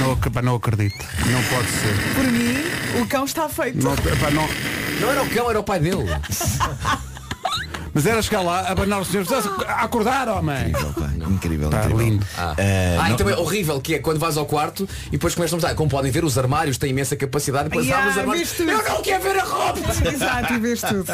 Não, não acredito. Não pode ser. Por mim, o cão está feito. Não, pá, não, Não era o cão, era o pai dele. (laughs) Mas era chegar lá, abanar os senhores, a acordar, homem. Incrível, pá, incrível. Pá, incrível. lindo. Ah, Eh, Ah, não- e também é horrível que é quando vais ao quarto e depois começam a mostrar. Como podem ver, os armários têm imensa capacidade e depois Yeah, abres armários. Eu não quero ver a roupa! (laughs) Exato, e vês tudo.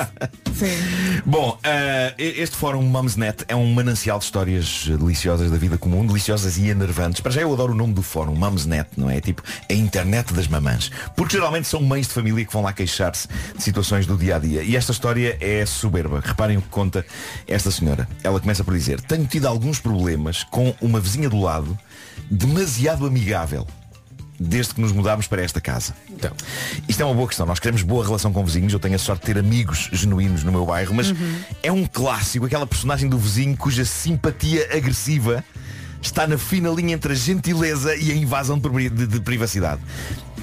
Sim. Bom, eh, este fórum Mumsnet é um manancial de histórias deliciosas da vida comum, deliciosas e enervantes. Para já eu adoro o nome do fórum, Mumsnet, não é? Tipo, a internet das mamãs. Porque geralmente são mães de família que vão lá queixar-se de situações do dia a dia. E esta história é soberba. Reparem o que conta esta senhora. Ela começa por dizer, tenho tido alguns problemas com uma vizinha do lado demasiado amigável. Desde que nos mudámos para esta casa. Então. Isto é uma boa questão. Nós queremos boa relação com vizinhos. Eu tenho a sorte de ter amigos genuínos no meu bairro, mas é um clássico, aquela personagem do vizinho cuja simpatia agressiva está na fina linha entre a gentileza e a invasão de- de privacidade.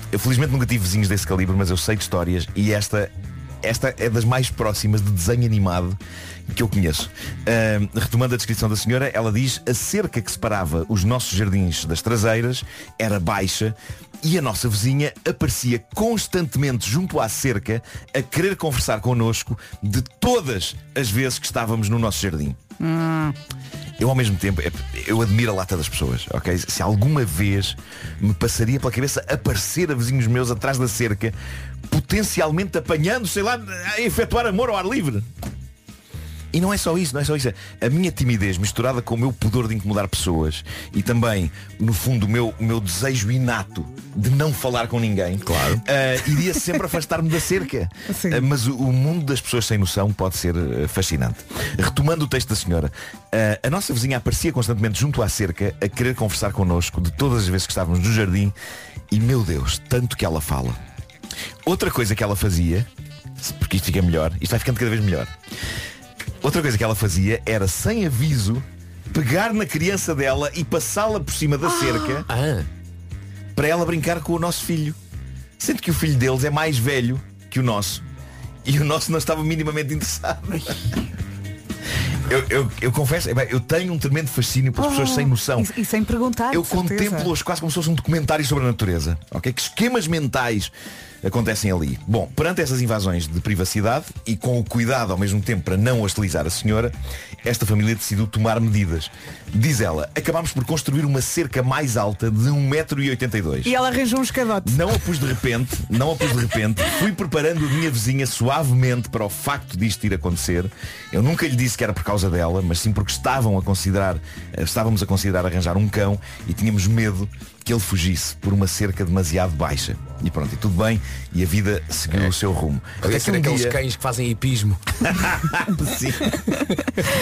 Eu felizmente nunca tive vizinhos desse calibre, mas eu sei de histórias e esta, esta é das mais próximas de desenho animado que eu conheço. Ahm, retomando a descrição da senhora, ela diz a cerca que separava os nossos jardins das traseiras era baixa e a nossa vizinha aparecia constantemente junto à cerca a querer conversar connosco de todas as vezes que estávamos no nosso jardim. Eu ao mesmo tempo, é- eu admiro a lata das pessoas, ok? Se alguma vez me passaria pela cabeça aparecer a vizinhos meus atrás da cerca, potencialmente apanhando, sei lá, a efetuar amor ao ar livre. E não é só isso, não é só isso. A minha timidez misturada com o meu pudor de incomodar pessoas e também, no fundo, o meu, o meu desejo inato de não falar com ninguém, claro. iria sempre (laughs) afastar-me da cerca. Ah, mas o, o mundo das pessoas sem noção pode ser ah, fascinante. Retomando o texto da senhora, a nossa vizinha aparecia constantemente junto à cerca a querer conversar connosco de todas as vezes que estávamos no jardim e, meu Deus, tanto que ela fala. Outra coisa que ela fazia, porque isto fica melhor, isto vai ficando cada vez melhor. Outra coisa que ela fazia era, sem aviso, pegar na criança dela e passá-la por cima da cerca para ela brincar com o nosso filho. Sendo que o filho deles é mais velho que o nosso. E o nosso não estava minimamente interessado. Eu, eu, eu confesso, epá, eu tenho um tremendo fascínio pelas pessoas sem noção. E, e sem perguntar. Eu contemplo-as quase como se fosse um documentário sobre a natureza. ok? Que esquemas mentais acontecem ali. Bom, perante essas invasões de privacidade e com o cuidado ao mesmo tempo para não hostilizar a senhora, esta família decidiu tomar medidas. Diz ela, acabámos por construir uma cerca mais alta de 1,82m. E ela arranjou um escadote. Não a pus de repente, não a pus de repente, fui preparando a minha vizinha suavemente para o facto disto ir acontecer. Eu nunca lhe disse que era por causa dela, mas sim porque estavam a considerar, eh, estávamos a considerar arranjar um cão e tínhamos medo que ele fugisse por uma cerca demasiado baixa. E pronto, e tudo bem, e a vida seguiu o seu rumo. Deve ser um aqueles dia- cães que fazem hipismo. (laughs) Sim.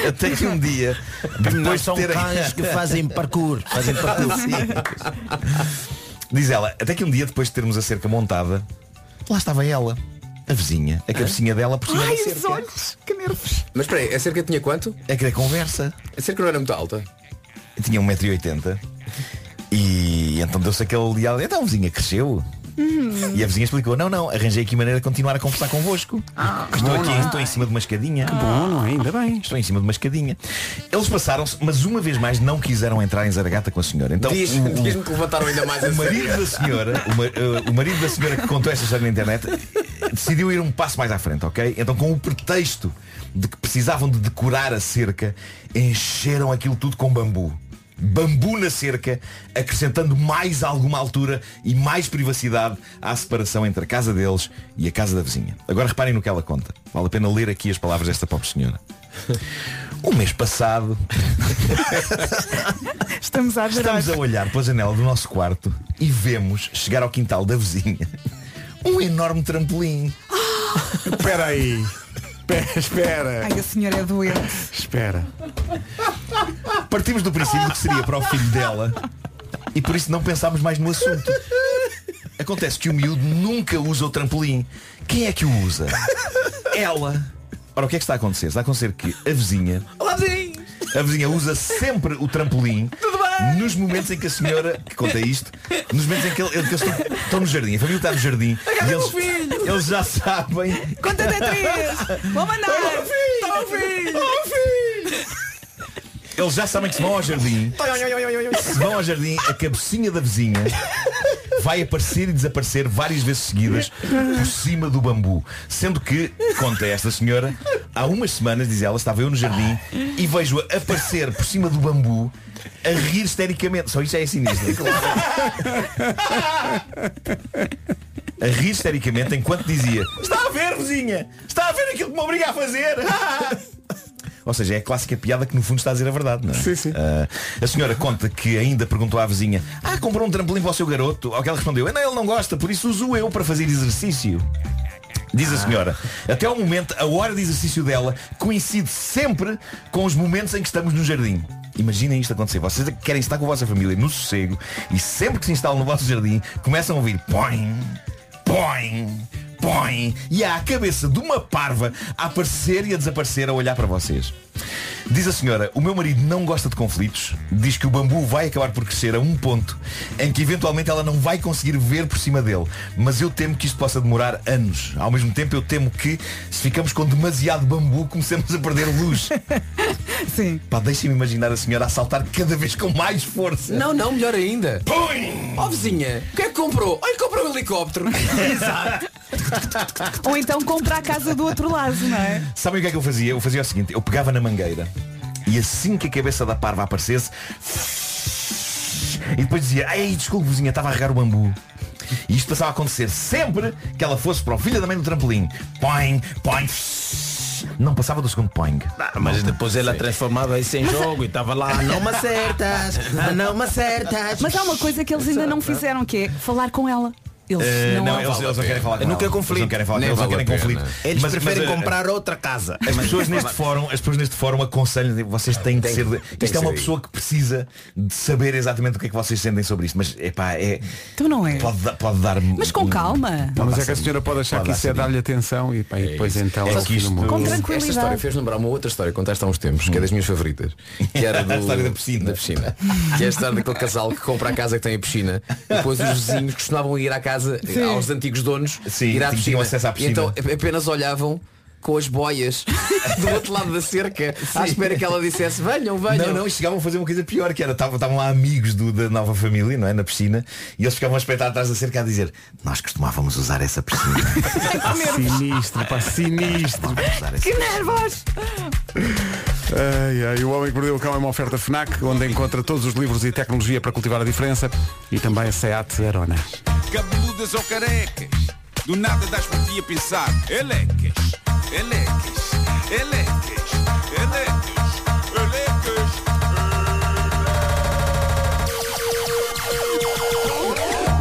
Até que um dia, depois são de terem... cães que fazem parkour. Fazem parkour. (laughs) Diz ela, até que um dia depois de termos a cerca montada, lá estava ela, a vizinha, a cabecinha dela por cima Ai, da cerca. olhos, que nervos. Mas espera aí, a cerca tinha quanto? É que a conversa. A cerca não era muito alta. Tinha 1,80m e então deu-se aquele diálogo, então a vizinha cresceu. Uhum. E a vizinha explicou, não, não, arranjei aqui maneira de continuar a conversar convosco. estou bom, aqui, não é? estou em cima de uma escadinha. Que bom, não é? Ainda bem. Estou em cima de uma escadinha. Eles passaram-se, mas uma vez mais não quiseram entrar em zaragata com a senhora. Então, Diz- Diz-me que levantaram ainda mais a o marido da senhora, o, ma- eh, o marido da senhora que contou esta história na internet, decidiu ir um passo mais à frente, ok? Então com o pretexto de que precisavam de decorar a cerca, encheram aquilo tudo com bambu. Bambu na cerca, acrescentando mais alguma altura e mais privacidade à separação entre a casa deles e a casa da vizinha. Agora reparem no que ela conta. Vale a pena ler aqui as palavras desta pobre senhora. (laughs) O mês passado (laughs) Estamos a adorar. Estamos a olhar pela janela do nosso quarto e vemos chegar ao quintal da vizinha um enorme trampolim. (gasps) Espera aí. Espera, (laughs) espera. Ai, a senhora é doente. Espera. Partimos do princípio que seria para o filho dela e por isso não pensámos mais no assunto. Acontece que o miúdo nunca usa o trampolim. Quem é que o usa? Ela. Ora, o que é que está a acontecer? Está a acontecer que a vizinha Olá, vizinho! A vizinha usa sempre o trampolim nos momentos em que a senhora, que conta isto, nos momentos em que, ele- que eles estão, estão no jardim, a família está no jardim e eles, eles já sabem. Conta até três. Vou mandar. Está o filho! Eles já sabem que se vão ao jardim, se vão ao jardim, a cabecinha da vizinha vai aparecer e desaparecer várias vezes seguidas por cima do bambu. Sendo que, conta esta senhora, há umas semanas, diz ela, estava eu no jardim e vejo-a aparecer por cima do bambu a rir histericamente. Só isso é sinistro. A rir histericamente enquanto dizia Está a ver, vizinha? Está a ver aquilo que me obriga a fazer? Ou seja, é a clássica piada que no fundo está a dizer a verdade, não é? Sim, sim. Ah, a senhora conta que ainda perguntou à vizinha Ah, comprou um trampolim para o seu garoto? Ao que ela respondeu Não, ele não gosta, por isso uso eu para fazer exercício. Diz a senhora, até ao momento, a hora de exercício dela coincide sempre com os momentos em que estamos no jardim. Imaginem isto acontecer. Vocês é querem estar com a vossa família no sossego e sempre que se instalam no vosso jardim, começam a ouvir põe, põe, põe e há a cabeça de uma parva a aparecer e a desaparecer a olhar para vocês. Diz a senhora, o meu marido não gosta de conflitos, diz que o bambu vai acabar por crescer a um ponto em que eventualmente ela não vai conseguir ver por cima dele. Mas eu temo que isto possa demorar anos. Ao mesmo tempo eu temo que, se ficamos com demasiado bambu, comecemos a perder luz. (laughs) Sim. Pá, deixem-me imaginar a senhora a saltar cada vez com mais força. Não, não, melhor ainda. Põe! Ó vizinha, o que é que comprou? Olha, comprou um helicóptero. (laughs) Exato. Ou então compra a casa do outro lado, não é? Sabem o que é que eu fazia? Eu fazia o seguinte, eu pegava na mangueira e assim que a cabeça da parva aparecesse e depois dizia, ai desculpe vizinha, estava a regar o bambu. E isto passava a acontecer sempre que ela fosse para o filho da mãe do trampolim. Põe, põe. Não passava do segundo poing. Mas depois ela transformava isso em jogo e estava lá, não me acertas, não me acertas. Mas há uma coisa que eles ainda não fizeram, que é falar com ela. Eles Eh, não, não, eles, eles não querem falar com não ela. quero Eles conflito. não querem falar, eles não querem conflito. Eles Mas- preferem mas, eh, comprar outra casa. As pessoas (laughs) neste fórum, as pessoas neste fórum aconselham, vocês têm que Tem- ser. tem isto que é uma pessoa que precisa de saber exatamente o que é que vocês sentem sobre isto. Mas epá, é. Tu não é. Pode, dar- pode dar. Mas com calma. Não, mas é que a senhora pode achar que isso é dar-lhe atenção e, pá, e depois então É é que isto-. Com Esta tranquilidade. história fez lembrar uma outra história contaste há uns tempos, que é das minhas favoritas. Que era (laughs) do, A história da piscina. Da piscina. Que é a história daquele casal que compra a casa que tem a piscina e depois os vizinhos costumavam ir à casa Sim. aos antigos donos Sim, ir à tinham piscina. acesso à E piscina. então apenas olhavam com as boias do outro lado da cerca à espera que ela dissesse venham, venham. Não, não, e chegavam a fazer uma coisa pior, que era, estavam lá amigos do- da nova família, não é? Na piscina, e eles ficavam a espreitar atrás da cerca a dizer, nós costumávamos usar essa piscina. (laughs) Sinistro, pá, sinistro. Que nervos! Ai, ai, o Homem que Mordeu o Cão é uma oferta FNAC, onde encontra todos os livros e tecnologia para cultivar a diferença e também a SEAT Arona. Cabeludas ou carecas, do nada das por ti a pensar. Elecas, elecas, elecas, elecas, elecas.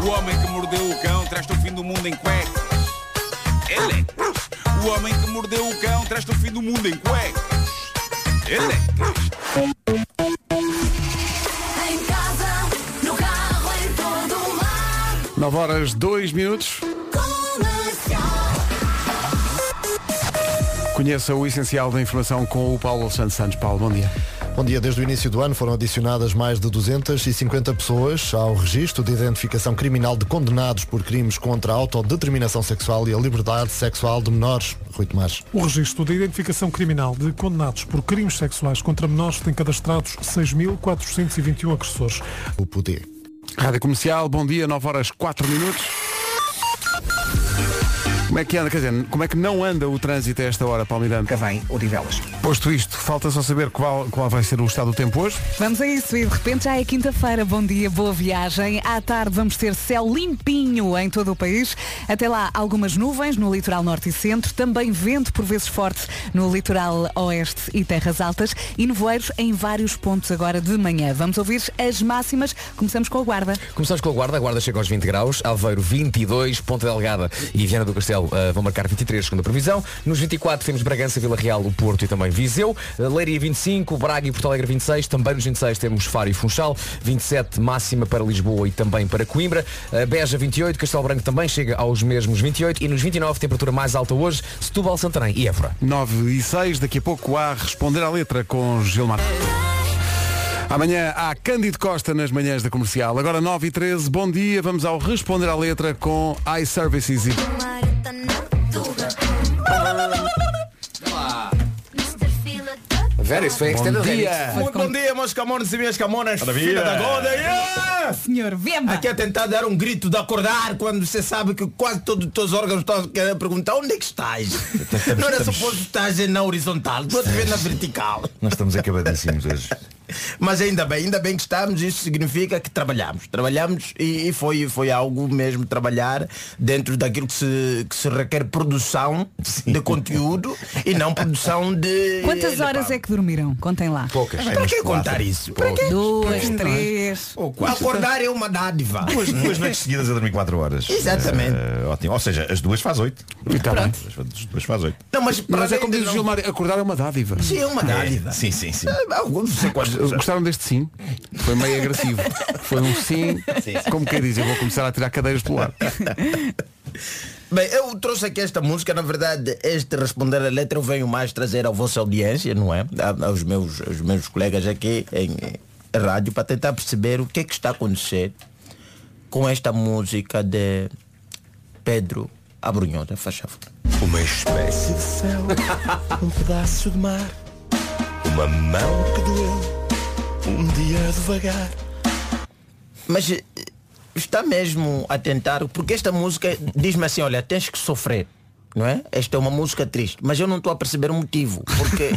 O homem que mordeu o cão traz-te o fim do mundo em cuecas. Elecas. O homem que mordeu o cão traz-te o fim do mundo em cuecas. Elecas. Em casa, no carro, em todo lado. 9 horas 2 minutos. Conheça o essencial da informação com o Paulo Santos Santos. Paulo, bom dia. Bom dia. Desde o início do ano foram adicionadas mais de 250 pessoas ao registro de identificação criminal de condenados por crimes contra a autodeterminação sexual e a liberdade sexual de menores. Rui Tomás. O registro de identificação criminal de condenados por crimes sexuais contra menores tem cadastrados 6.421 agressores. O poder. Rádio Comercial, bom dia, 9 horas 4 minutos. Como é que anda, quer dizer, como é que não anda o trânsito a esta hora, Paulo Miranda? Cavém, Odivelas. Posto isto, falta só saber qual, qual vai ser o estado do tempo hoje. Vamos a isso e de repente já é quinta-feira. Bom dia, boa viagem. À tarde vamos ter céu limpinho em todo o país. Até lá, algumas nuvens no litoral norte e centro. Também vento por vezes forte no litoral oeste e terras altas. E nevoeiros em vários pontos agora de manhã. Vamos ouvir as máximas. Começamos com a guarda. Começamos com a Guarda, a Guarda chega aos 20 graus, Aveiro 22, Ponta Delgada e Viana do Castelo eh, vão marcar 23, segundo a previsão. Nos 24 temos Bragança, Vila Real, o Porto e também Viseu. Eh, Leiria 25, Braga e Porto Alegre 26. Também nos 26 temos Faro e Funchal. 27 máxima para Lisboa e também para Coimbra. Eh, Beja 28, Castelo Branco também chega aos mesmos 28. E nos 29, temperatura mais alta hoje, Setúbal, Santarém e Évora. 9 e 6, daqui a pouco há responder à letra com Gilmar. Amanhã há Cândido Costa nas manhãs da comercial. Agora 9 e 13, bom dia, vamos ao responder à letra com iServices. E... Espera, isso foi Bom dia. Muito bom dia, meus camones e minhas camonas. Filha da Goda. Yeah! Senhor, venda. Aqui a tentar dar um grito de acordar quando você sabe que quase todos os teus órgãos estão a querer perguntar onde é que estás? Não era estamos- suposto estar na horizontal, estou a te ver na vertical. Nós estamos acabadíssimos hoje. Mas ainda bem, ainda bem que estamos, isso significa que trabalhamos. Trabalhamos e, e foi, foi algo mesmo trabalhar dentro daquilo que se, que se requer produção de conteúdo e não produção de. Quantas horas é que dormiram? Contem lá. Poucas. Para que contar isso? Para quê? Duas, três. Acordar é uma dádiva. Duas, duas noites seguidas a dormir 4 horas. Exatamente. Eh, ótimo. Ou seja, as duas faz 8. Está bem. As duas faz 8. Não, mas, para Mas é como diz o não- Gilmar, acordar é uma dádiva. Sim, é uma dádiva. Sim, sim, sim. Ah, Alguns pode- Gostaram deste sim? Foi meio agressivo. Foi um sim, como quem diz, eu vou começar a tirar cadeiras pelo ar. Bem, eu trouxe aqui esta música, na verdade, este responder a letra eu venho mais trazer à vossa audiência, não é? A- Aos meus, aos meus colegas aqui em rádio para tentar perceber o que é que está a acontecer com esta música de Pedro Abrunhosa, faz favor. Uma espécie de céu, (laughs) um pedaço de mar, uma mão que doeu, um dia devagar. Mas eh, está mesmo a tentar, porque esta música diz-me assim, olha, tens que sofrer. Não é? Esta é uma música triste, mas eu não estou a perceber o motivo, porque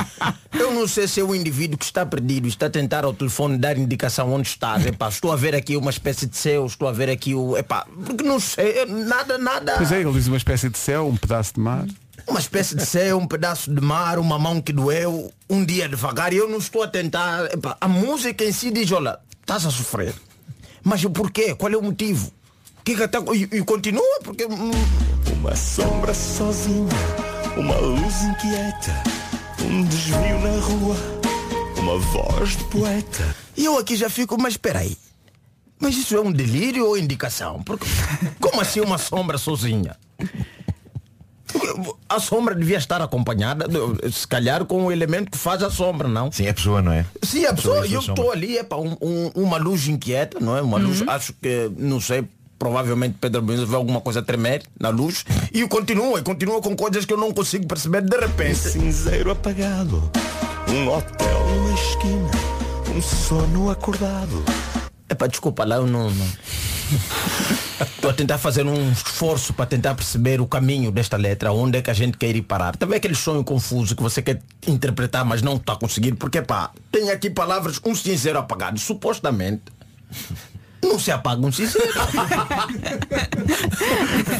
(laughs) eu não sei se é o indivíduo que está perdido, está a tentar ao telefone dar indicação onde está. Epá, estou a ver aqui uma espécie de céu, estou a ver aqui o. Epá, porque não sei, nada, nada. Pois é, ele diz uma espécie de céu, um pedaço de mar. Uma espécie de céu, um pedaço de mar, uma mão que doeu, um dia devagar. E eu não estou a tentar. a música em si diz, olha, estás a sofrer. Mas o porquê? Qual é o motivo? Que que até... e, e continua, porque. hum, Uma sombra sozinha, uma luz inquieta, um desvio na rua, uma voz de poeta. E eu aqui já fico, mas espera aí. Mas isso é um delírio ou indicação? Porque, como assim uma sombra sozinha? A sombra devia estar acompanhada, de- se calhar, com o elemento que faz a sombra, não? Sim, é a pessoa, não é? Sim, a pessoa, Pessoa, eu pessoa, estou ali, é para um, um- uma luz inquieta, não é? Uma luz, acho que, não sei, provavelmente Pedro Benzo vê alguma coisa tremer na luz e continua, e continua com coisas que eu não consigo perceber de Um repente. cinzeiro apagado, um hotel esquina, um sono acordado. Epá, desculpa lá, eu não. não. (laughs) Estou a tentar fazer um esforço para tentar perceber o caminho desta letra, onde é que a gente quer ir parar. Também aquele sonho confuso que você quer interpretar, mas não está conseguindo, porque pá, tem aqui palavras, um cinzeiro apagado, supostamente. Não se apaga um cinzeiro. (laughs)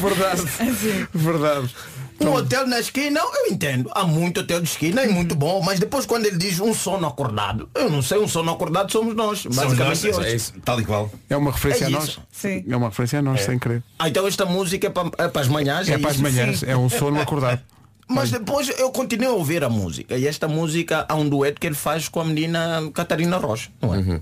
Verdade. Verdade. Um hotel na esquina, eu entendo. Há muito hotel de esquina e muito bom, mas depois quando ele diz um sono acordado, eu não sei, um sono acordado somos nós. Basicamente nós, hoje. é isso, tal e qual. É uma referência É a isso. nós. Sim. É uma referência a nós, sem querer. Ah, então esta música é para, é para as manhãs. É para as manhãs, Sim. é um sono acordado. (laughs) Mas depois eu continuei a ouvir a música. E esta música há um dueto que ele faz com a menina Catarina Rocha, não é?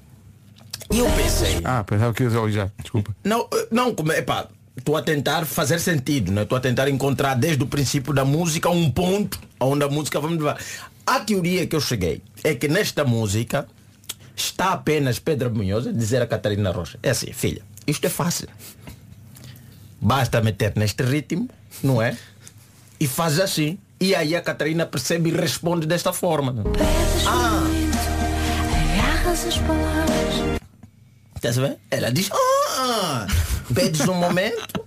E eu pensei, Ah, pensava que ia dizer já, desculpa. não, eh, não, como é, pá, estou a tentar fazer sentido, né? Estou a tentar encontrar desde o princípio da música um ponto onde a música vamos levar. A teoria que eu cheguei é que nesta música está apenas Pedro Munhoz a dizer a Catarina Rocha. É assim, filha, isto é fácil. Basta meter neste ritmo, não é? E faz assim. E aí a Catarina percebe e responde desta forma. Ah. Estás a ver? Ela diz, ah, pedes um momento,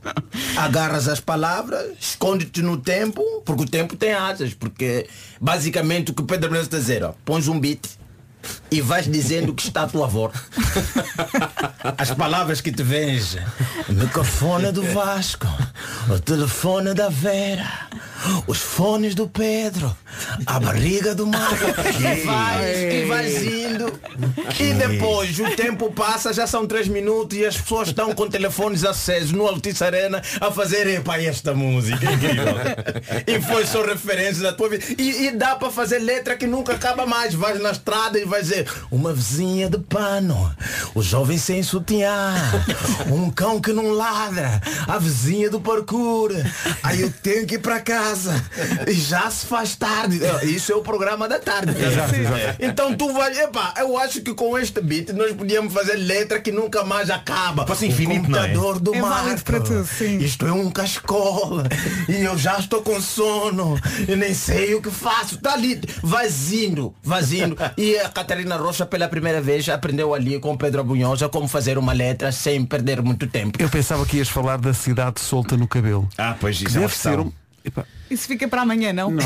agarras as palavras, esconde-te no tempo, porque o tempo tem asas, porque basicamente o que o Pedro Menezes está a dizer, ó, pões um beat e vais dizendo que está a tua avó. As palavras que te vens, o microfone do Vasco, o telefone da Vera, os fones do Pedro, a barriga do Marco. E vais, e vais indo. E depois o tempo passa, já são três minutos e as pessoas estão com telefones acesos no Altice Arena a fazerem para esta música. Incrível. E foi só referência da tua vida. E, e dá para fazer letra que nunca acaba mais. Vais na estrada e vai dizer uma vizinha de pano, o jovem sem sutiã, (laughs) um cão que não ladra, a vizinha do parkour. Aí eu tenho que ir para casa. e já se faz tarde. Isso é o programa da tarde. Exato, exato. Então tu vai, epá, eu acho que com este beat nós podíamos fazer letra que nunca mais acaba. Fosse infinito, o não é? computador do É para tudo, sim. Isto é um cascola e eu já estou com sono e nem sei o que faço. Tá ali, vazindo, vazindo. E a Catarina Rocha pela primeira vez aprendeu ali com Pedro Abunhosa como fazer uma letra sem perder muito tempo. Eu pensava que ias falar da cidade solta no cabelo. Ah, pois isso é deve ser um. Epá, Isso fica para amanhã, não? Uh,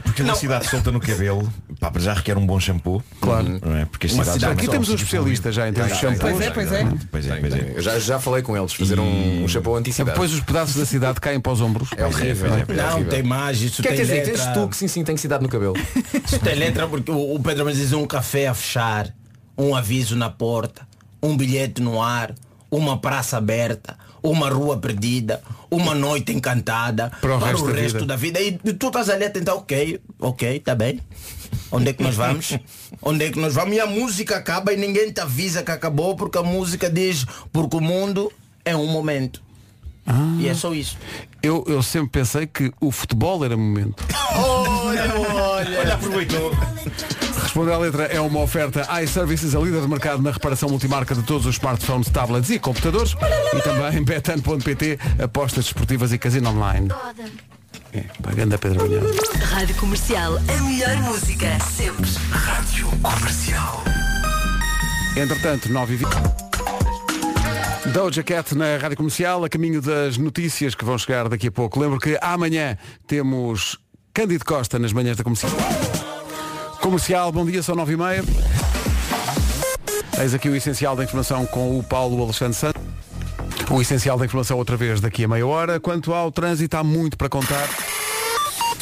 (laughs) porque uma cidade solta no cabelo, pá, para já requer um bom shampoo. Claro. Não é? Porque Uma cidades cidade Aqui não temos um especialista já em termos de shampoo. Pois é, pois é. Pois é, pois é. Eu já, já falei com eles, fazer um, um chapéu anti-cidade. Depois os pedaços da cidade caem para os ombros. É horrível. pois é, é é. Não, horrível. tem mais, isso que é tem quer dizer? letra. Tens tu que sim, sim, tem cidade no cabelo. (laughs) Isso tem letra porque o, o Pedro Mendes diz um café a fechar, um aviso na porta, um bilhete no ar, uma praça aberta, uma rua perdida, uma noite encantada Para o resto da vida. da vida. E tu estás ali a tentar, ok, ok, tá bem. Onde é que nós vamos? (laughs) Onde é que nós vamos? E a música acaba e ninguém te avisa que acabou porque a música diz porque o mundo é um momento. E é só isso. Eu, eu sempre pensei que o futebol era momento. (laughs) Olha, olha. Olha, aproveitou. Responder à letra é uma oferta iServices, a líder de mercado na reparação multimarca de todos os smartphones, tablets e computadores. E também betan.pt, apostas desportivas e casino online. É, pagando a Pedro. Rádio Comercial, a melhor música, sempre. Rádio Comercial. Entretanto, 9 e 20. Doja Cat na Rádio Comercial, a caminho das notícias que vão chegar daqui a pouco. Lembro que amanhã temos Cândido Costa nas manhãs da Comercial. Comercial, bom dia, são 9 e meia. Eis aqui o essencial da informação com o Paulo Alexandre Santos. O essencial da informação outra vez daqui a meia hora. Quanto ao trânsito, há muito para contar.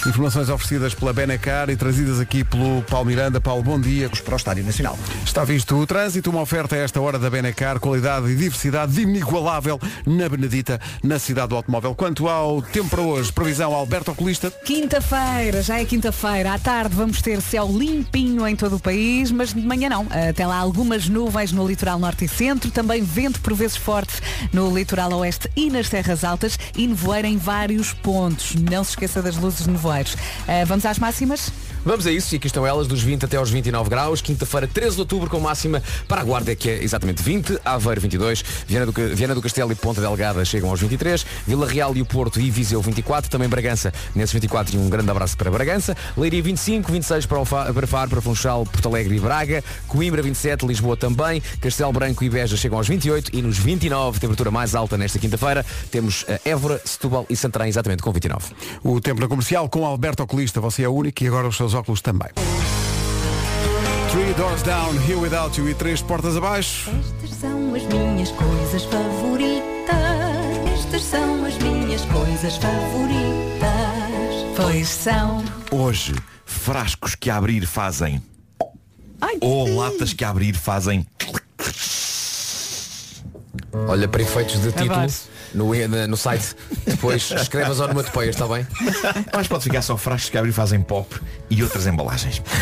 Informações oferecidas pela Benecar e trazidas aqui pelo Paulo Miranda. Paulo, bom dia. Para o Estádio Nacional. Está visto o trânsito, uma oferta a esta hora da Benecar, qualidade e diversidade inigualável na Benedita, na cidade do automóvel. Quanto ao tempo para hoje, previsão Alberto Oculista. Quinta-feira, já é quinta-feira. À tarde vamos ter céu limpinho em todo o país, mas de manhã não. Até lá algumas nuvens no litoral norte e centro, também vento por vezes forte no litoral oeste e nas terras altas e nevoeiro em vários pontos. Não se esqueça das luzes de nevoeiros. Ah, vamos às máximas? Vamos a isso, e aqui estão elas, dos 20 até aos 29 graus. Quinta-feira, 13 de outubro, com máxima para a Guarda, que é exatamente 20, Aveiro 22, Viana do, Viana do Castelo e Ponta Delgada chegam aos 23, Vila Real e o Porto e Viseu 24, também Bragança nesses 24 e um grande abraço para Bragança, Leiria 25, 26 para, o para Faro, para Funchal, Porto Alegre e Braga, Coimbra 27, Lisboa também, Castelo Branco e Beja chegam aos 28 e nos 29, temperatura mais alta nesta quinta-feira, temos eh, Évora, Setúbal e Santarém exatamente com 29. O tempo na comercial com Alberto Oculista. Você é único e agora os seus óculos também. Three doors down, here without you e três portas abaixo. Estas são as minhas coisas favoritas. Estas são as minhas coisas favoritas. Pois são. Hoje, frascos que a abrir fazem. Ai, Ou latas que a abrir fazem. Olha, para efeitos de título Adoro. No, no site, depois (laughs) escreve as onomatopeias, está bem? Mas pode ficar só frascos que a abrir fazem pop e outras embalagens. (laughs)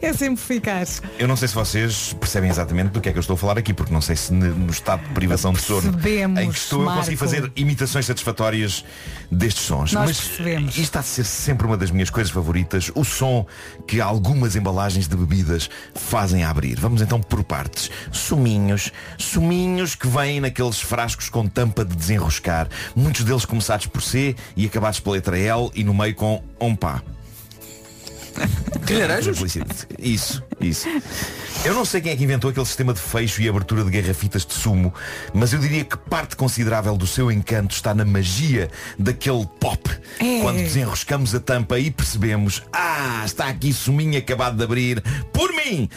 É sempre eficaz. Eu não sei se vocês percebem exatamente do que é que eu estou a falar aqui, porque não sei se no estado de privação de sono Percebemos, em que estou eu consegui Marco. fazer imitações satisfatórias destes sons. Nós Mas percebemos. isto está a ser sempre uma das minhas coisas favoritas, o som que algumas embalagens de bebidas fazem abrir. Vamos então por partes. Suminhos, suminhos que vêm naqueles frascos com tampa de desenroscar, muitos deles começados por C e acabados pela letra L e no meio com OMPA. Laranjas? Publicidade. Isso, isso. Eu não sei quem é que inventou aquele sistema de fecho e abertura de garrafitas de sumo, mas eu diria que parte considerável do seu encanto está na magia daquele pop. É. Quando desenroscamos a tampa e percebemos, ah, está aqui suminho acabado de abrir, por mim!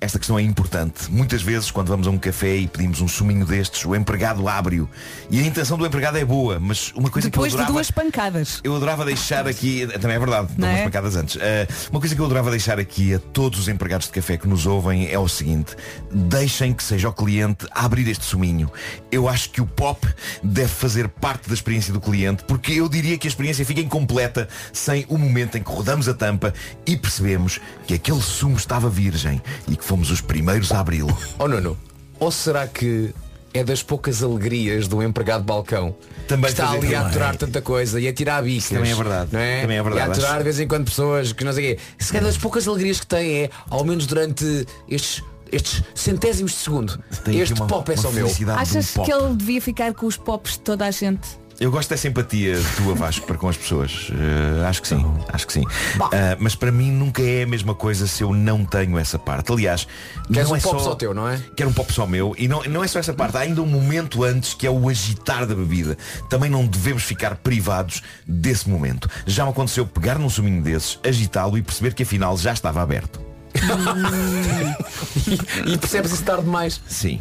Esta questão é importante. Muitas vezes, quando vamos a um café e pedimos um suminho destes, o empregado abre-o. E a intenção do empregado é boa, mas uma coisa Depois que de eu adorava... duas pancadas. Eu adorava deixar aqui, também é verdade, Não dou umas é? pancadas antes. Uh, uma coisa que eu adorava deixar aqui a todos os empregados de café que nos ouvem é o seguinte: deixem que seja o cliente a abrir este suminho. Eu acho que o pop deve fazer parte da experiência do cliente, porque eu diria que a experiência fica incompleta sem o momento em que rodamos a tampa e percebemos que aquele sumo estava virgem e que fomos os primeiros a abri-lo. (laughs) Oh Nuno, ou será que é das poucas alegrias do empregado de balcão. Também que está ali a também. aturar tanta coisa e a tirar bicas. também é verdade. Não é? Também é verdade, E a aturar acho- de vez em quando pessoas que não sei o quê. Se calhar das poucas alegrias que tem é, ao menos durante estes, estes centésimos de segundo, Tem este uma- pop é só meu. um Achas pop. que ele devia ficar com os pops de toda a gente? Eu gosto dessa empatia tua, Vasco, para com as pessoas. Eh, acho que sim, acho que sim. Ah, mas para mim nunca é a mesma coisa se eu não tenho essa parte. Aliás, Queres não um é pop só só teu, não é? Quero um pop só meu e não, não é só essa parte. Há ainda um momento antes que é o agitar da bebida. Também não devemos ficar privados desse momento. Já me aconteceu pegar num suminho desses, agitá-lo e perceber que afinal já estava aberto. (laughs) e, e percebes isso tarde demais. Sim.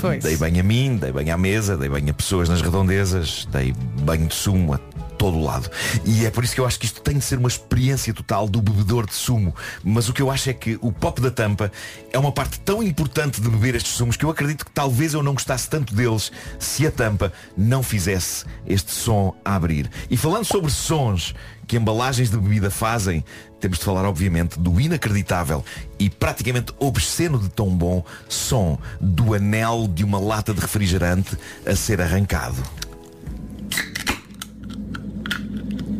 Pois. Dei bem a mim, dei bem à mesa, dei bem a pessoas nas redondezas, dei banho de sumo a todo lado. E é por isso que eu acho que isto tem de ser uma experiência total do bebedor de sumo. Mas o que eu acho é que o pop da tampa é uma parte tão importante de beber estes sumos que eu acredito que talvez eu não gostasse tanto deles se a tampa não fizesse este som a abrir. E falando sobre sons que embalagens de bebida fazem, temos de falar obviamente do inacreditável e praticamente obsceno de tão bom som do anel de uma lata de refrigerante a ser arrancado.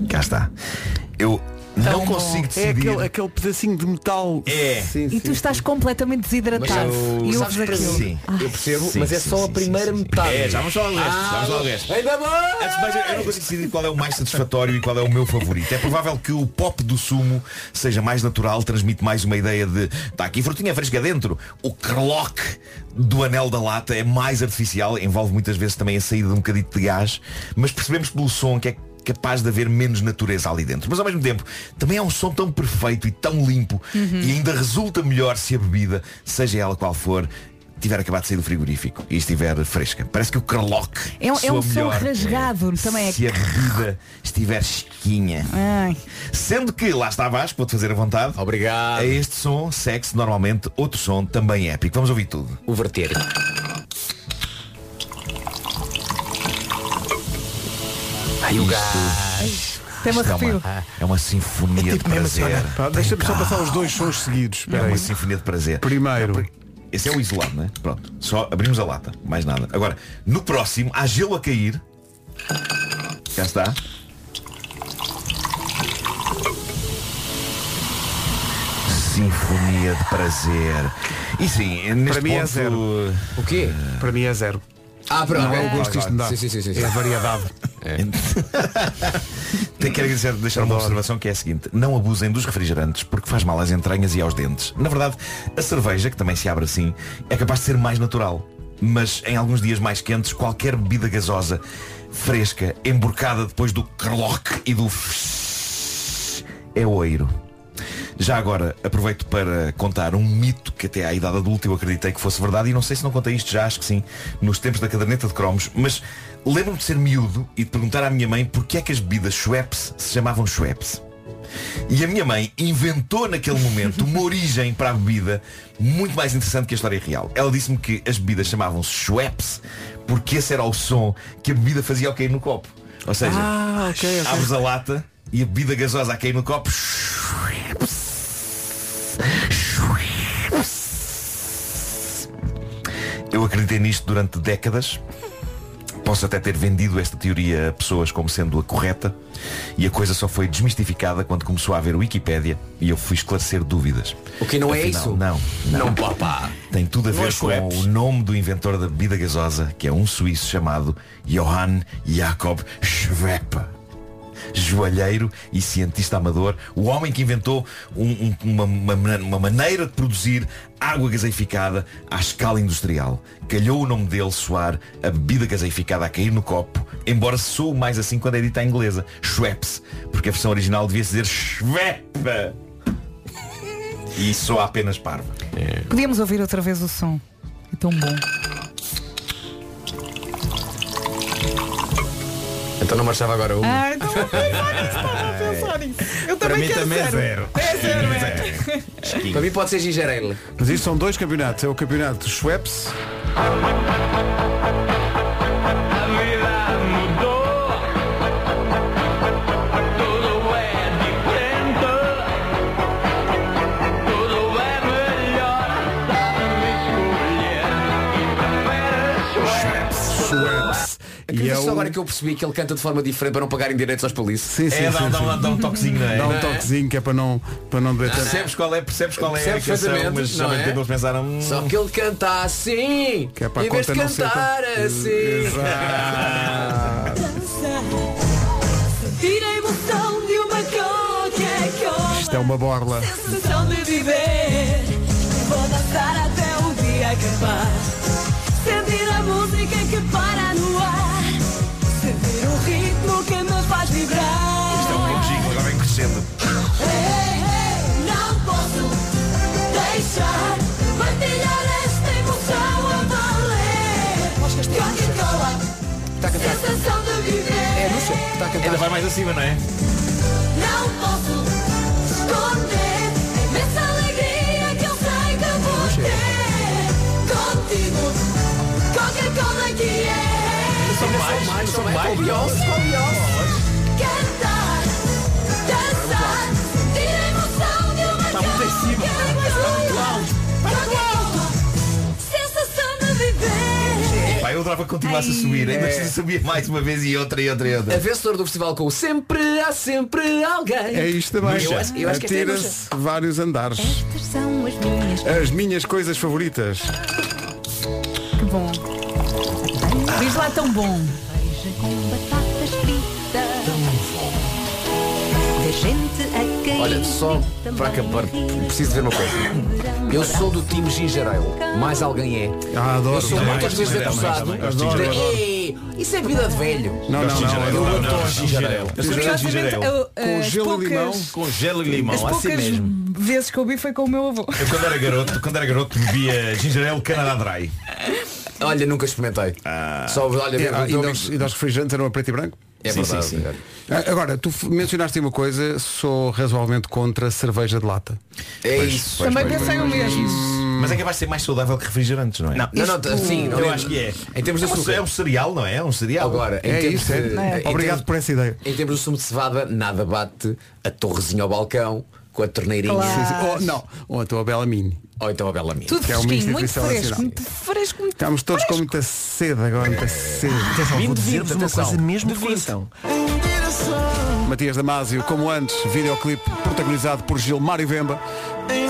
Cá está. Eu não consigo É decidir. aquele, aquele pedacinho de metal. É. E tu estás completamente desidratado. Mas e ouves aquilo. sim. Eu percebo, Sim, mas é sim, só sim, a sim, primeira sim, sim. metade. É, já vamos lá ao resto. já vamos lá ao resto. Ainda! Antes de mais, eu não consigo decidir qual é o mais satisfatório e qual é o meu favorito. É provável que o pop do sumo seja mais natural, transmite mais uma ideia de está aqui frutinha fresca dentro. O crlock do anel da lata é mais artificial, envolve muitas vezes também a saída de um bocadito de gás, mas percebemos pelo som que é capaz de haver menos natureza ali dentro. Mas ao mesmo tempo, também é um som tão perfeito e tão limpo Uhum. e ainda resulta melhor se a bebida, seja ela qual for, tiver acabado de sair do frigorífico e estiver fresca. Parece que o Crlock É um, é um soa som rasgado, também é. se a bebida estiver chiquinha. Ai. Sendo que, lá está Vasco, vou-te fazer a vontade. Obrigado. A este som segue-se normalmente outro som também épico. Vamos ouvir tudo. O verter. Ai, o gás. Tem Isto é uma, é uma sinfonia tipo de prazer. Pá, Deixa-me só passar os dois sons seguidos. É uma sinfonia de prazer. Primeiro. Esse é o isolado, não é? Pronto. Só abrimos a lata. Mais nada. Agora, no próximo, há gelo a cair. Já está. Sinfonia de prazer. E sim, neste Para mim é ponto... zero. O quê? Para mim é zero. Ah, pronto. Não é o gosto que isto me dá. Sim, sim, sim, sim. É a variedade. (laughs) Tenho que agradecer, deixar uma observação que é a seguinte Não abusem dos refrigerantes porque faz mal às entranhas e aos dentes Na verdade, a cerveja, que também se abre assim É capaz de ser mais natural Mas em alguns dias mais quentes Qualquer bebida gasosa Fresca, emborcada depois do crlock E do É oiro já agora, aproveito para contar um mito que até à idade adulta eu acreditei que fosse verdade e não sei se não contei isto já, acho que sim, nos tempos da caderneta de cromos, mas lembro-me de ser miúdo e de perguntar à minha mãe porque é que as bebidas Schweppes se chamavam Schweppes. E a minha mãe inventou naquele momento uma (laughs) origem para a bebida muito mais interessante que a história real. Ela disse-me que as bebidas chamavam-se Schweppes porque esse era o som que a bebida fazia ao cair no copo. Ou seja, Ah, ok, ok. abres a lata e a bebida gasosa a cair no copo acreditei nisto durante décadas. Posso até ter vendido esta teoria a pessoas como sendo a correta e a coisa só foi desmistificada quando começou a haver Wikipédia e eu fui esclarecer dúvidas. O que não é Afinal, isso? Não. Não, papá. Tem tudo a Não ver é com o nome do inventor da bebida gasosa, que é um suíço chamado Johann Jakob Schweppe. Joalheiro e cientista amador, o homem que inventou um- um- uma, uma- uma maneira de produzir água gaseificada à escala industrial. Calhou o nome dele soar a bebida gaseificada a cair no copo, embora soe mais assim quando é dita em inglesa, Schweppes, porque a versão original devia dizer Schweppe. E soa apenas parva. Podíamos ouvir outra vez o som. É tão bom. Então não marchava agora um. Ah, então vou pensar nisso, estava a pensar nisso. Eu Para também mim quero também é zero. zero. É zero, é. Para mim pode ser ginger ale. Mas isto são dois campeonatos. É o campeonato Schweppes. E é só o- agora que eu percebi que ele canta de forma diferente para não pagarem direitos aos polícias. Sim, sim, É, sim, dá, dá, sim. um- dá um toquezinho, não é? Dá um é? toquezinho que é para não, para não tanto. Percebes qual é, percebes qual é a Percebes canção, perfeitamente, mas não é? eles pensaram. hum, Só que ele canta assim, Que é para a em vez de cantar tão- assim. A. Isto é uma borla. Sensação de viver. Vou dançar até o dia acabar. Está a cantar. Ainda vai mais acima, não é? Não posso esconder a imensa alegria que eu sei que vou ter contigo. Coca-Cola que é. São mais, são mais. Cantar, eu adorava que continuasse a subir. Ainda assim subia mais uma vez e outra e outra e outra. A vencedora do festival com o Sempre há sempre alguém. É isto também. Eu acho, eu acho é. Atira-se vários andares. Estas são as minhas As minhas coisas favoritas. Que bom. Diz lá tão bom. Olha, só para acabar, preciso dizer uma coisa. Eu sou do time Ginger Ale. Mais alguém é. Ah, adoro. Eu sou muitas vezes acusado também, também. de Adoro, dizer, adoro. "Ei, isso é vida de velho. Não, não, não. eu não, adoro ginger ale. Eu sou Com as gelo e limão. poucas, Com gelo e as limão, assim poucas mesmo. vezes que eu vi foi com o meu avô. Eu quando era garoto, quando era garoto bebia ginger ale Canadá Dry. Olha, nunca experimentei. Só, olha, E, ah, e, nós, e nós refrigerantes eram a preto e branco? É Sim, verdade. sim, sim. Ah, Agora, tu mencionaste uma coisa, sou razoavelmente contra cerveja de lata. É Pois, isso. pois, Também pois, pensei o mesmo. Mas é que vai ser mais saudável que refrigerantes, não é? Não, não, não, sim, não, eu acho que é. Em termos de é, um, açúcar. é um cereal, não é? É um cereal. Agora, É isso, é. de, em Obrigado termos- por essa ideia. Em termos de sumo de cevada, nada bate a torrezinha ao balcão com a torneirinha. Claro. Sim, sim. Ou, não, ou a tua bela mini. Ou então a bela minha. Tudo Que é uma fresquinho, muito instituição fresco, nacional. muito fresco, muito Estamos todos com muita sede agora, muita sede. Vou dizer-vos uma atenção. coisa mesmo De de coração. Matias Damasio, como antes, videoclipe protagonizado por Gilmário Vemba.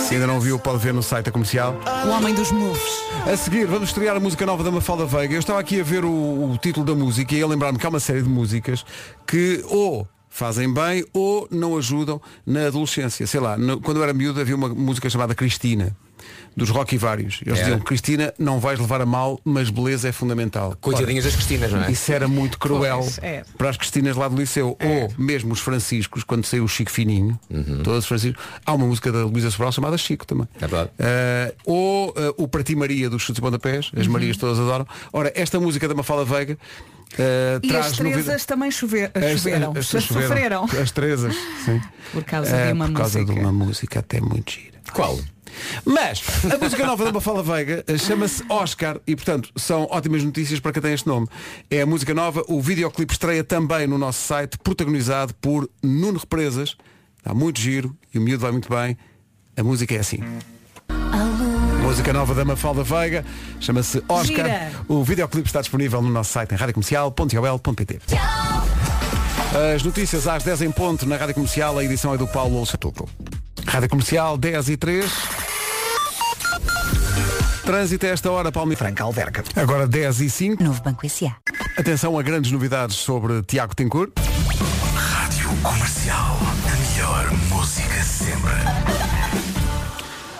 Se ainda não viu, pode ver no site da comercial. O homem dos moves. A seguir, vamos estrear a música nova da Mafalda Veiga. Eu estava aqui a ver o, o título da música e a lembrar-me que há uma série de músicas que ou fazem bem ou não ajudam na adolescência. Sei lá, no- quando eu era miúdo havia uma música chamada Cristina. Dos Rock e Vários. Eles Era. diziam, Cristina, não vais levar a mal, mas beleza é fundamental. Coitadinhas das Cristinas, não é? Isso era muito cruel Pois, é. para as Cristinas lá do Liceu. Ou mesmo os Franciscos, quando saiu o Chico Fininho, todos os Franciscos. Há uma música da Luísa Sobral chamada Chico também. É verdade. Eh, ou eh, o Para Ti Maria dos Chutes e Pontapés, as Marias todas adoram. Ora, esta música da Mafalda Veiga eh, E traz as novida- Terezas também chover, As- choveram. as- (laughs) As sofreram. As Terezas, sim. Por causa de uma por causa música. de uma música até muito gira. Qual? Mas a música nova da Mafalda Veiga eh, chama-se Oscar e, portanto, são ótimas notícias para quem tem este nome. É a música nova, o videoclipe estreia também no nosso site, protagonizado por Nuno Represas. Está muito giro e o miúdo vai muito bem. A música é assim. Música nova da Mafalda Veiga, chama-se Oscar. Gira. O videoclipe está disponível no nosso site em radiocomercial.ol.pt As notícias às 10 em ponto na Rádio Comercial, a edição é do Paulo Chatuco. Rádio Comercial 10 e 3. Trânsito a esta hora, Palme Franca Alverca. Agora 10 e 5. Novo Banco S.A. Atenção a grandes novidades sobre Tiago Tencourt. Rádio Comercial.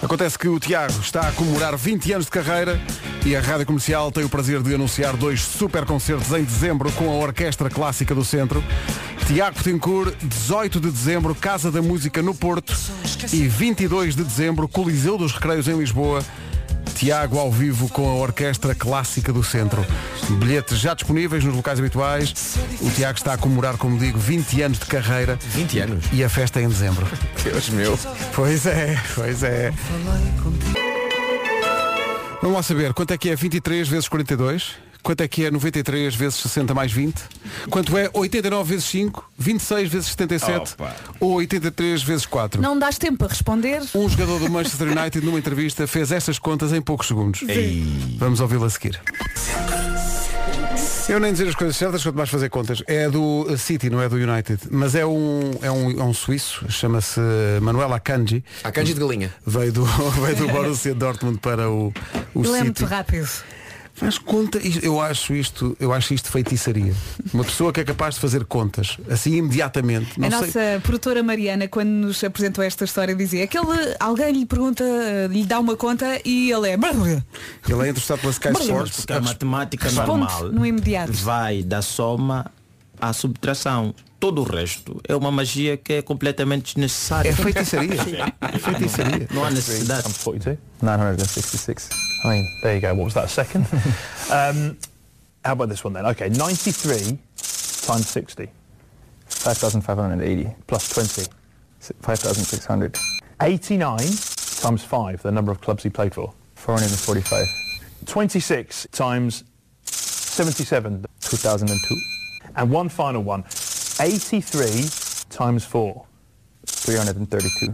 Acontece que o Tiago está a comemorar 20 anos de carreira e a Rádio Comercial tem o prazer de anunciar dois super concertos em dezembro com a Orquestra Clássica do Centro. Tiago Tencourt, 18 de dezembro, Casa da Música no Porto e 22 de dezembro, Coliseu dos Recreios em Lisboa. Tiago ao vivo com a Orquestra Clássica do Centro. Bilhetes já disponíveis nos locais habituais. O Tiago está a comemorar, como digo, 20 anos de carreira 20 anos. e a festa é em dezembro. (laughs) Deus meu. Pois é, pois é. Vamos lá saber, quanto é que é 23 vezes 42? Quanto é que é 93 vezes 60 mais 20? Quanto é 89 vezes 5? 26 vezes 77? Opa. Ou 83 vezes 4? Não dás tempo para responder? Um jogador do Manchester United numa entrevista fez estas contas em poucos segundos. Vamos ouvi-lo a seguir. Eu nem dizer as coisas certas, quanto mais fazer contas. É do City, não é do United. Mas é um, é um, é um suíço, chama-se Manuel Akanji. Akanji de galinha. Veio do, (laughs) veio do Borussia Dortmund para o, o Ele é City. muito rápido. Faz conta, eu acho isto, eu acho isto feitiçaria. Uma pessoa que é capaz de fazer contas, assim imediatamente. Não a sei. nossa produtora Mariana, quando nos apresentou esta história, dizia aquele alguém lhe pergunta, lhe dá uma conta e ele é. Ele é interessado pela Sky Sports. Porque a matemática normal no imediato. vai da soma à subtração. Todo o resto é uma magia que é completamente desnecessária. É feitiçaria. (laughs) É feitiçaria. Não há necessidade. I'm 42. 966. I mean, there you go. What was that, a second? (laughs) um, how about this one then? Okay, 93 times 60. 5,580 plus 20. 5,600. 89 times 5, the number of clubs he played for. 445. 26 times 77. 2002. And one final one. 83 times 4. 332.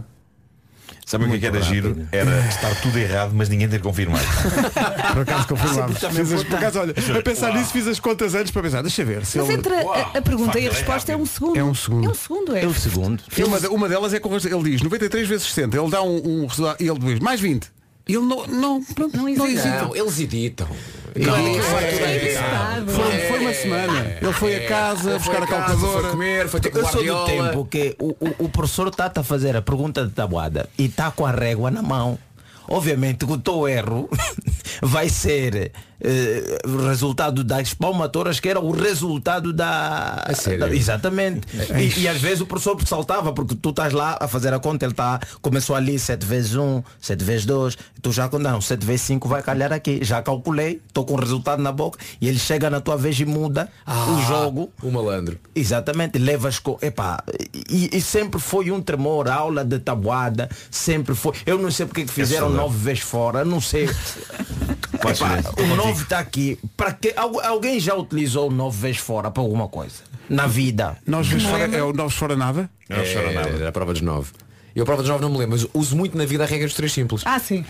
Sabe o que é que era giro? Era estar tudo errado, mas ninguém ter confirmado. (laughs) Por acaso confirmámos. Fiz as- por acaso, olha, a pensar nisso fiz as contas antes para pensar, deixa ver. Se Mas ele... entre a, a pergunta e a resposta é um segundo. É um segundo. É um segundo, é. segundo. E Uma, de- uma delas é com ele diz 93 vezes 60, ele dá um, um resultado e ele diz mais 20. Ele não, não, pronto, não existe. Não, eles editam. Não, Ninguém é, tudo é. Foi, foi uma semana. Ele foi a casa buscar a calculadora. Foi comer, foi ter com Eu sou do tempo que o, o, o professor está a fazer a pergunta de tabuada e está com a régua na mão. Obviamente que o teu erro (laughs) vai ser eh, o resultado das palmatoras que era o resultado da... da- exatamente. É. E, e às vezes o professor saltava porque tu estás lá a fazer a conta, ele está começou ali 7 vezes 1, 7 vezes 2, tu já não, 7 vezes 5 vai calhar aqui. Já calculei, estou com o resultado na boca e ele chega na tua vez e muda o jogo. O malandro. Exatamente, levas com. Epá, e, e sempre foi um tremor, a aula de tabuada, sempre foi. Eu não sei porque que fizeram saudade. nove vezes fora, não sei. (laughs) Podes Epá, o nove está aqui. Para que Algu- alguém já utilizou o nove vezes fora para alguma coisa? Na vida. Nós vezes fora, é o nós fora nada? Nada. Era a prova dos nove. Eu a prova dos nove não me lembro, mas uso muito na vida a regra dos três simples. Ah, sim.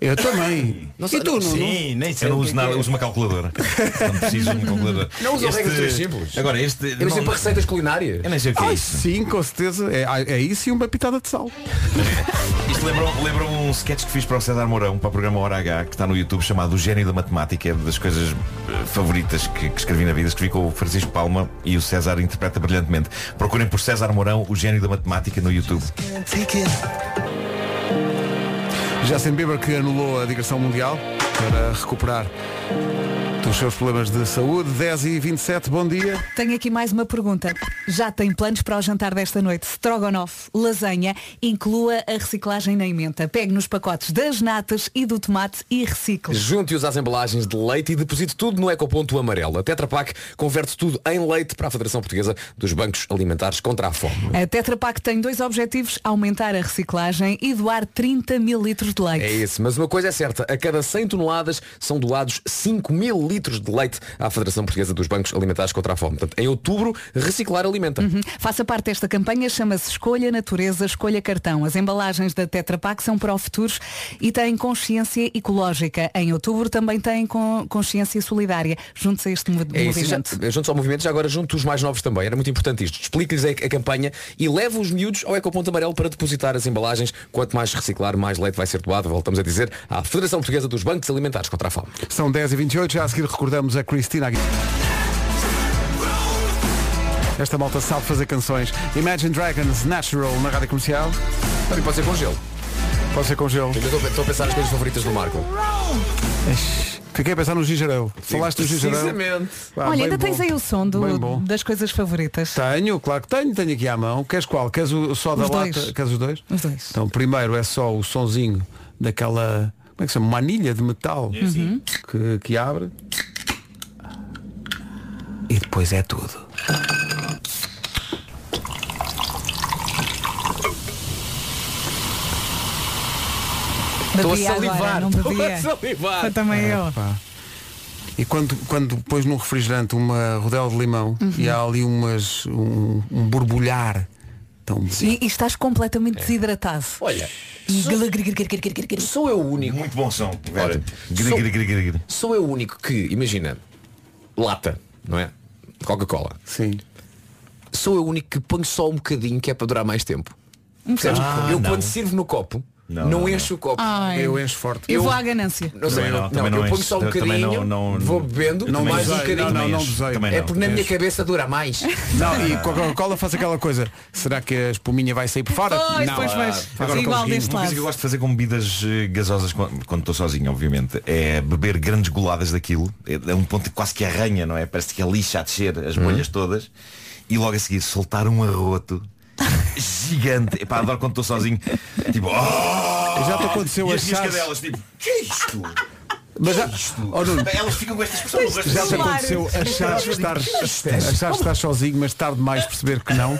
Eu também. Não sei, e tu, não-? Sim, nem sei. Eu não uso é nada, é. uso uma calculadora. Quando preciso de uma calculadora. Não uso Este- regra dos três simples. Agora este. Eu não sei não- para receitas culinárias. Eu nem sei o que é isso. sim, com certeza. É, é isso e uma pitada de sal. (laughs) Isto lembra, lembra um sketch que fiz para o César Mourão, para o programa Hora H, que está no YouTube, chamado O Gênio da Matemática, é das coisas eh, favoritas que, que escrevi na vida. Escrevi com o Francisco Palma e o César interpreta brilhantemente. Procurem por César Mourão, O Gênio da Matemática, no YouTube. Justin Bieber que anulou a digressão mundial para recuperar dos seus problemas de saúde. 10 e 27, bom dia. Tenho aqui mais uma pergunta. Já tem planos para o jantar desta noite? Strogonoff, lasanha, inclua a reciclagem na emenda. Pegue nos pacotes das natas e do tomate e recicle. Junte-os às embalagens de leite e deposite tudo no ecoponto amarelo. A Tetra Pak converte tudo em leite para a Federação Portuguesa dos Bancos Alimentares contra a Fome. A Tetra Pak tem dois objetivos, aumentar a reciclagem e doar 30 mil litros de leite. É isso, mas uma coisa é certa, a cada 100 toneladas são doados 5 mil litros de leite à Federação Portuguesa dos Bancos Alimentares contra a Fome. Portanto, em outubro, reciclar alimenta. Uhum. Faça parte desta campanha, chama-se Escolha Natureza, Escolha Cartão. As embalagens da Tetra Pak são para o futuro e têm consciência ecológica. Em outubro também têm con- consciência solidária. Juntos a este É isso, já, movimento. ao movimento, já agora junto os mais novos também. Era muito importante isto. Explique-lhes a, a campanha e leve os miúdos ao Ecoponto Amarelo para depositar as embalagens. Quanto mais reciclar, mais leite vai ser doado. Voltamos a dizer à Federação Portuguesa dos Bancos Alimentares contra a Fome. São 10 e 28 já a seguir recordamos a Cristina Aguilera. Esta malta sabe fazer canções. Imagine Dragons Natural na rádio comercial. Pode ser com gelo. Pode ser com gelo. Estou, a pensar nas coisas favoritas do Marco. Fiquei a pensar no gijarão. Falaste do gijarão. Precisamente. Pá, Olha, ainda tens bom. aí o som do- das coisas favoritas. Tenho, claro que tenho, tenho aqui à mão. Queres qual? Queres o só da Os lata? dois. Queres os dois? Os dois. Então, primeiro é só o sonzinho daquela. Como é que se chama? Uma anilha de metal Uhum. que, que abre. E depois é tudo. Estou a Bebia agora, salivar. não Estou bebia. a salivar. Foi também eu. Pá. E quando, quando pões num refrigerante uma rodela de limão Uhum. e há ali umas, um, um borbulhar tão E, e estás completamente desidratado. Olha, sou eu o único. Muito bom som. Sou-. Sou eu o único que, imagina, lata, não é? Coca-Cola. Sim. Sou eu o único que ponho só um bocadinho que é para durar mais tempo. Ah, eu não. quando sirvo no copo, Não, não, não, encho o copo. Ai. Eu encho forte. Eu vou à ganância. Não sei, não, não, não, não eu ponho só um não- bocadinho, não- vou bebendo, Não mais um bocadinho. não, não, não É não. porque na minha cabeça dura mais. (laughs) Não, e com a Coca-Cola faz aquela coisa. Será que a espuminha vai sair por fora? Pois, não. pois, pois. Faz Igual deste Uma coisa que eu lado. gosto de fazer com bebidas eh, gasosas quando estou sozinho, obviamente, é beber grandes goladas daquilo. É é um ponto que quase que arranha, não é? Parece que é lixa a descer as bolhas todas. E logo a seguir soltar um arroto gigante. Epá, adoro quando estou sozinho. Tipo, oh! Já te aconteceu e as minhas cadelas, tipo, que é isto? Mas já, oh, Nuno, Elas ficam com esta expressão no resto já te aconteceu achares que estás, achares que estás sozinho, mas tarde demais perceber que não?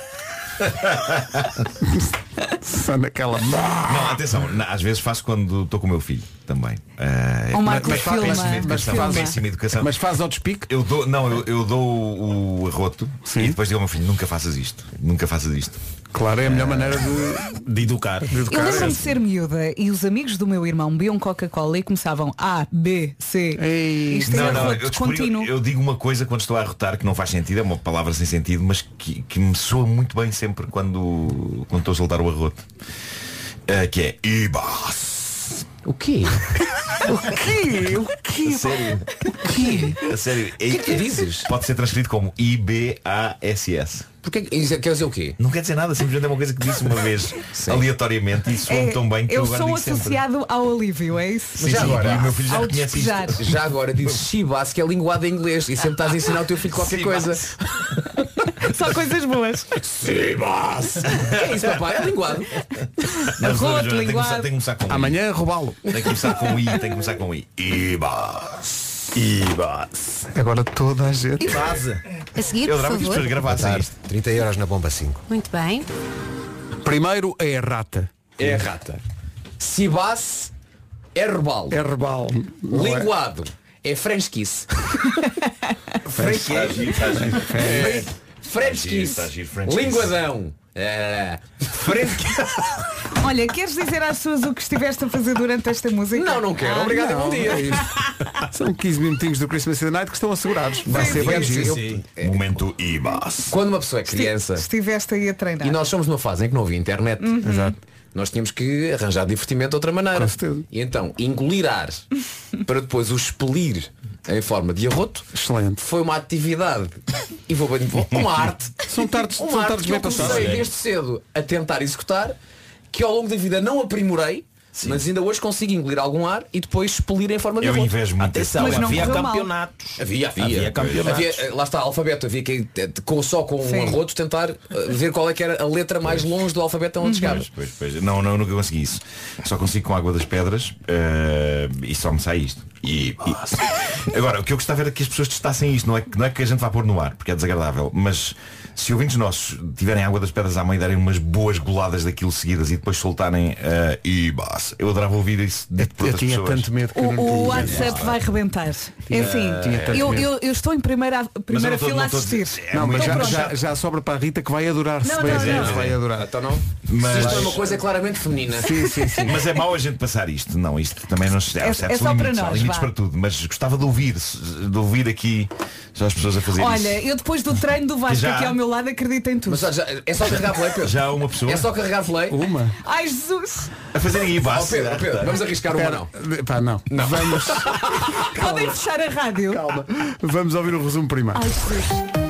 Só naquela. Não, atenção, na- às vezes faço quando estou com o meu filho também. Eh, Ou Marco mas- mas- filma. péssima Mas faz- péssima educação. Mas faz ao despique? Eu dou, não, eu, eu dou o arroto e depois digo ao meu filho, nunca faças isto, nunca faças isto. Claro, é a melhor maneira de, De educar. de Eu educar. lembro-me de ser miúda e os amigos do meu irmão bebiam Coca-Cola e começavam A, B, C. Ei. Isto é Não, não, arroto eu, descobri- contínuo. eu digo uma coisa quando estou a arrotar que não faz sentido, é uma palavra sem sentido, mas que, que me soa muito bem sempre quando, quando estou a soltar o arroto. Eh, que é Ibas. O quê? O quê? O quê? A sério. O quê? A sério. O que é que tu dizes? Pode ser transcrito como I-B-A-S-S. Que- isso quer dizer o quê? Não quer dizer nada, simplesmente é uma coisa que disse uma vez (laughs) aleatoriamente e soa É, tão bem que eu, eu agora sou digo sempre. associado ao alívio, é isso? Sim, sim, e o meu filho já reconhece despejar. isto. Já agora dizes Shibas, que é linguado em inglês e sempre estás a ensinar ao teu filho qualquer coisa. (laughs) Só coisas boas. Sibas! Que é isso, papai? É linguado. Que começar- linguado. Tem que começar com I. Amanhã roubá-lo. Tem que começar com I, tem que começar com I. Ibas. Ibas. Agora toda a gente. Vaza. A seguir, Eu por adorava que as pessoas favor. gravassem isto. 30 euros na bomba 5. Muito bem. Primeiro é a rata. É a rata. Sibas é rebalo. É rebal. É? Linguado é French kiss. French Está giro, está giro. French- French Está giro, kiss. está giro, French kiss. Linguadão. É. (laughs) Olha, queres dizer às pessoas o que estiveste a fazer durante esta música? Não, não quero. Ah, Obrigado e Não, bom dia. é. (laughs) São 15 minutinhos do Christmas in the Night que estão assegurados. Vai ser bem Sim, giro. sim. Momento Ibas. Quando uma pessoa é criança Estiveste aí a treinar. e nós somos numa fase em que não havia internet, Exato. Nós tínhamos que arranjar divertimento de outra maneira. E então, engolir ar (laughs) para depois o expelir em forma de arroto Excelente. foi uma atividade e vou bem uma arte São tardes, uma são arte tardes que eu passadas. comecei desde cedo a tentar executar que ao longo da vida não aprimorei mas ainda hoje consigo engolir algum ar e depois expelir em forma de Eu invejo muito. Atenção, Mas não havia campeonatos. Havia, havia. Havia campeonatos. Havia, eh, lá está, alfabeto. Havia que eh, com, só com Sim. um arroto tentar eh, ver qual é que era a letra mais longe do alfabeto Uhum. onde chegava. Pois, pois, pois. Não, não, nunca consegui isso. Só consigo com água das pedras eh, e só me sai isto. E, e- (laughs) Agora, o que eu gostava era que as pessoas testassem isto, não é, que- não é que a gente vá pôr no ar, porque é desagradável, mas se ouvintes nossos tiverem água das pedras à mãe e darem umas boas goladas daquilo seguidas e depois soltarem eh, e bas, eu adorava ouvir isso dito por Eu tinha pessoas. tanto medo que O, não o. WhatsApp vai rebentar. É tinha tanto eu, eu, eu estou em primeira, primeira não tô- fila a não assistir. é Não, mas já, já, já sobra para a Rita que vai adorar se Não, bem não, não. vai adorar. Então não? Mas- isto é uma coisa claramente feminina. Sim, sim, sim. (laughs) Mas é mau a gente passar isto. Não, isto também não se É- há certos é só para limites, há nós, limites vá. para tudo. Mas gostava de ouvir, de ouvir aqui só as pessoas a fazer Olha, isso. eu depois do treino do Vasco Já. aqui ao meu lado acredito em tudo. Mas já- é só carregar play, Pedro. Já há uma pessoa É só carregar play. Uma. Ai Jesus! a fazerem aí Oh, base. Pedro, Pedro, vamos arriscar uma não. Pá, não. Vamos, (laughs) Podem fechar a rádio. calma. Vamos ouvir o resumo primeiro. Ai Jesus.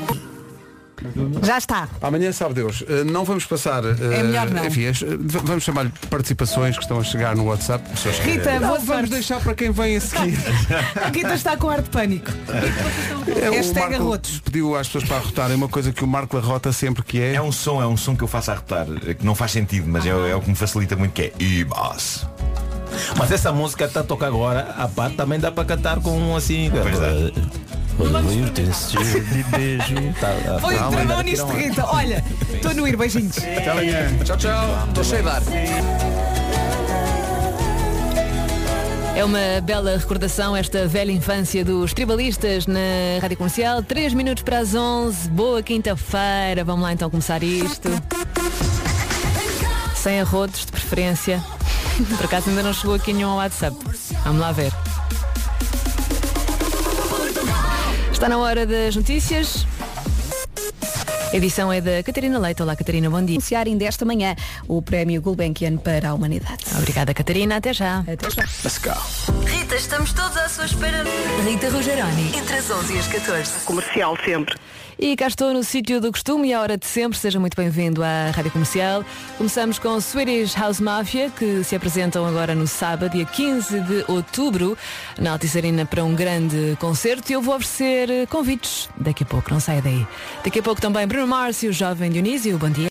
Já está. Amanhã sabe Deus. Uh, não vamos passar. uh, É melhor não. Enfim, as- v- vamos chamar-lhe participações que estão a chegar no WhatsApp. Rita, Não, vamos sorte. deixar para quem vem a seguir. A (laughs) Rita está com ar de pânico. É, o Hashtag Marco arrotos. pediu às pessoas para arrotarem uma coisa que o Marco arrota sempre que é. É um som, é um som que eu faço a retar, que não faz sentido, mas é, é o que me facilita muito que é Ibas. Mas essa música está a tocar agora, a parte também dá para cantar com um assim. Pois dá. De beijo. Tá, Foi tá, um travão tá, nisto, tá, Rita. Olha, estou no ir, beijinhos. Até amanhã. Tchau, tchau. Estou cheio de ar. É uma bela recordação esta velha infância dos tribalistas na Rádio Comercial. 3 minutos para as 11. Boa quinta-feira. Vamos lá então começar isto. Sem arrotos, de preferência. Por acaso ainda não chegou aqui nenhum ao WhatsApp. Vamos lá ver. Está na hora das notícias. A edição é da Catarina Leite. Olá, Catarina, bom dia. Anunciar ainda esta manhã o Prémio Gulbenkian para a Humanidade. Obrigada, Catarina. Até já. Até já. Let's go. Rita, estamos todos à sua espera. Rita Rogeroni. Entre as 11 e as 14. Comercial sempre. E cá estou no sítio do costume e a hora de sempre. Seja muito bem-vindo à Rádio Comercial. Começamos com Swedish House Mafia, que se apresentam agora no sábado, dia 15 de outubro, na Altice Arena para um grande concerto. E eu vou oferecer convites daqui a pouco, não saia daí. Daqui a pouco também Bruno Márcio, jovem Dionísio, bom dia.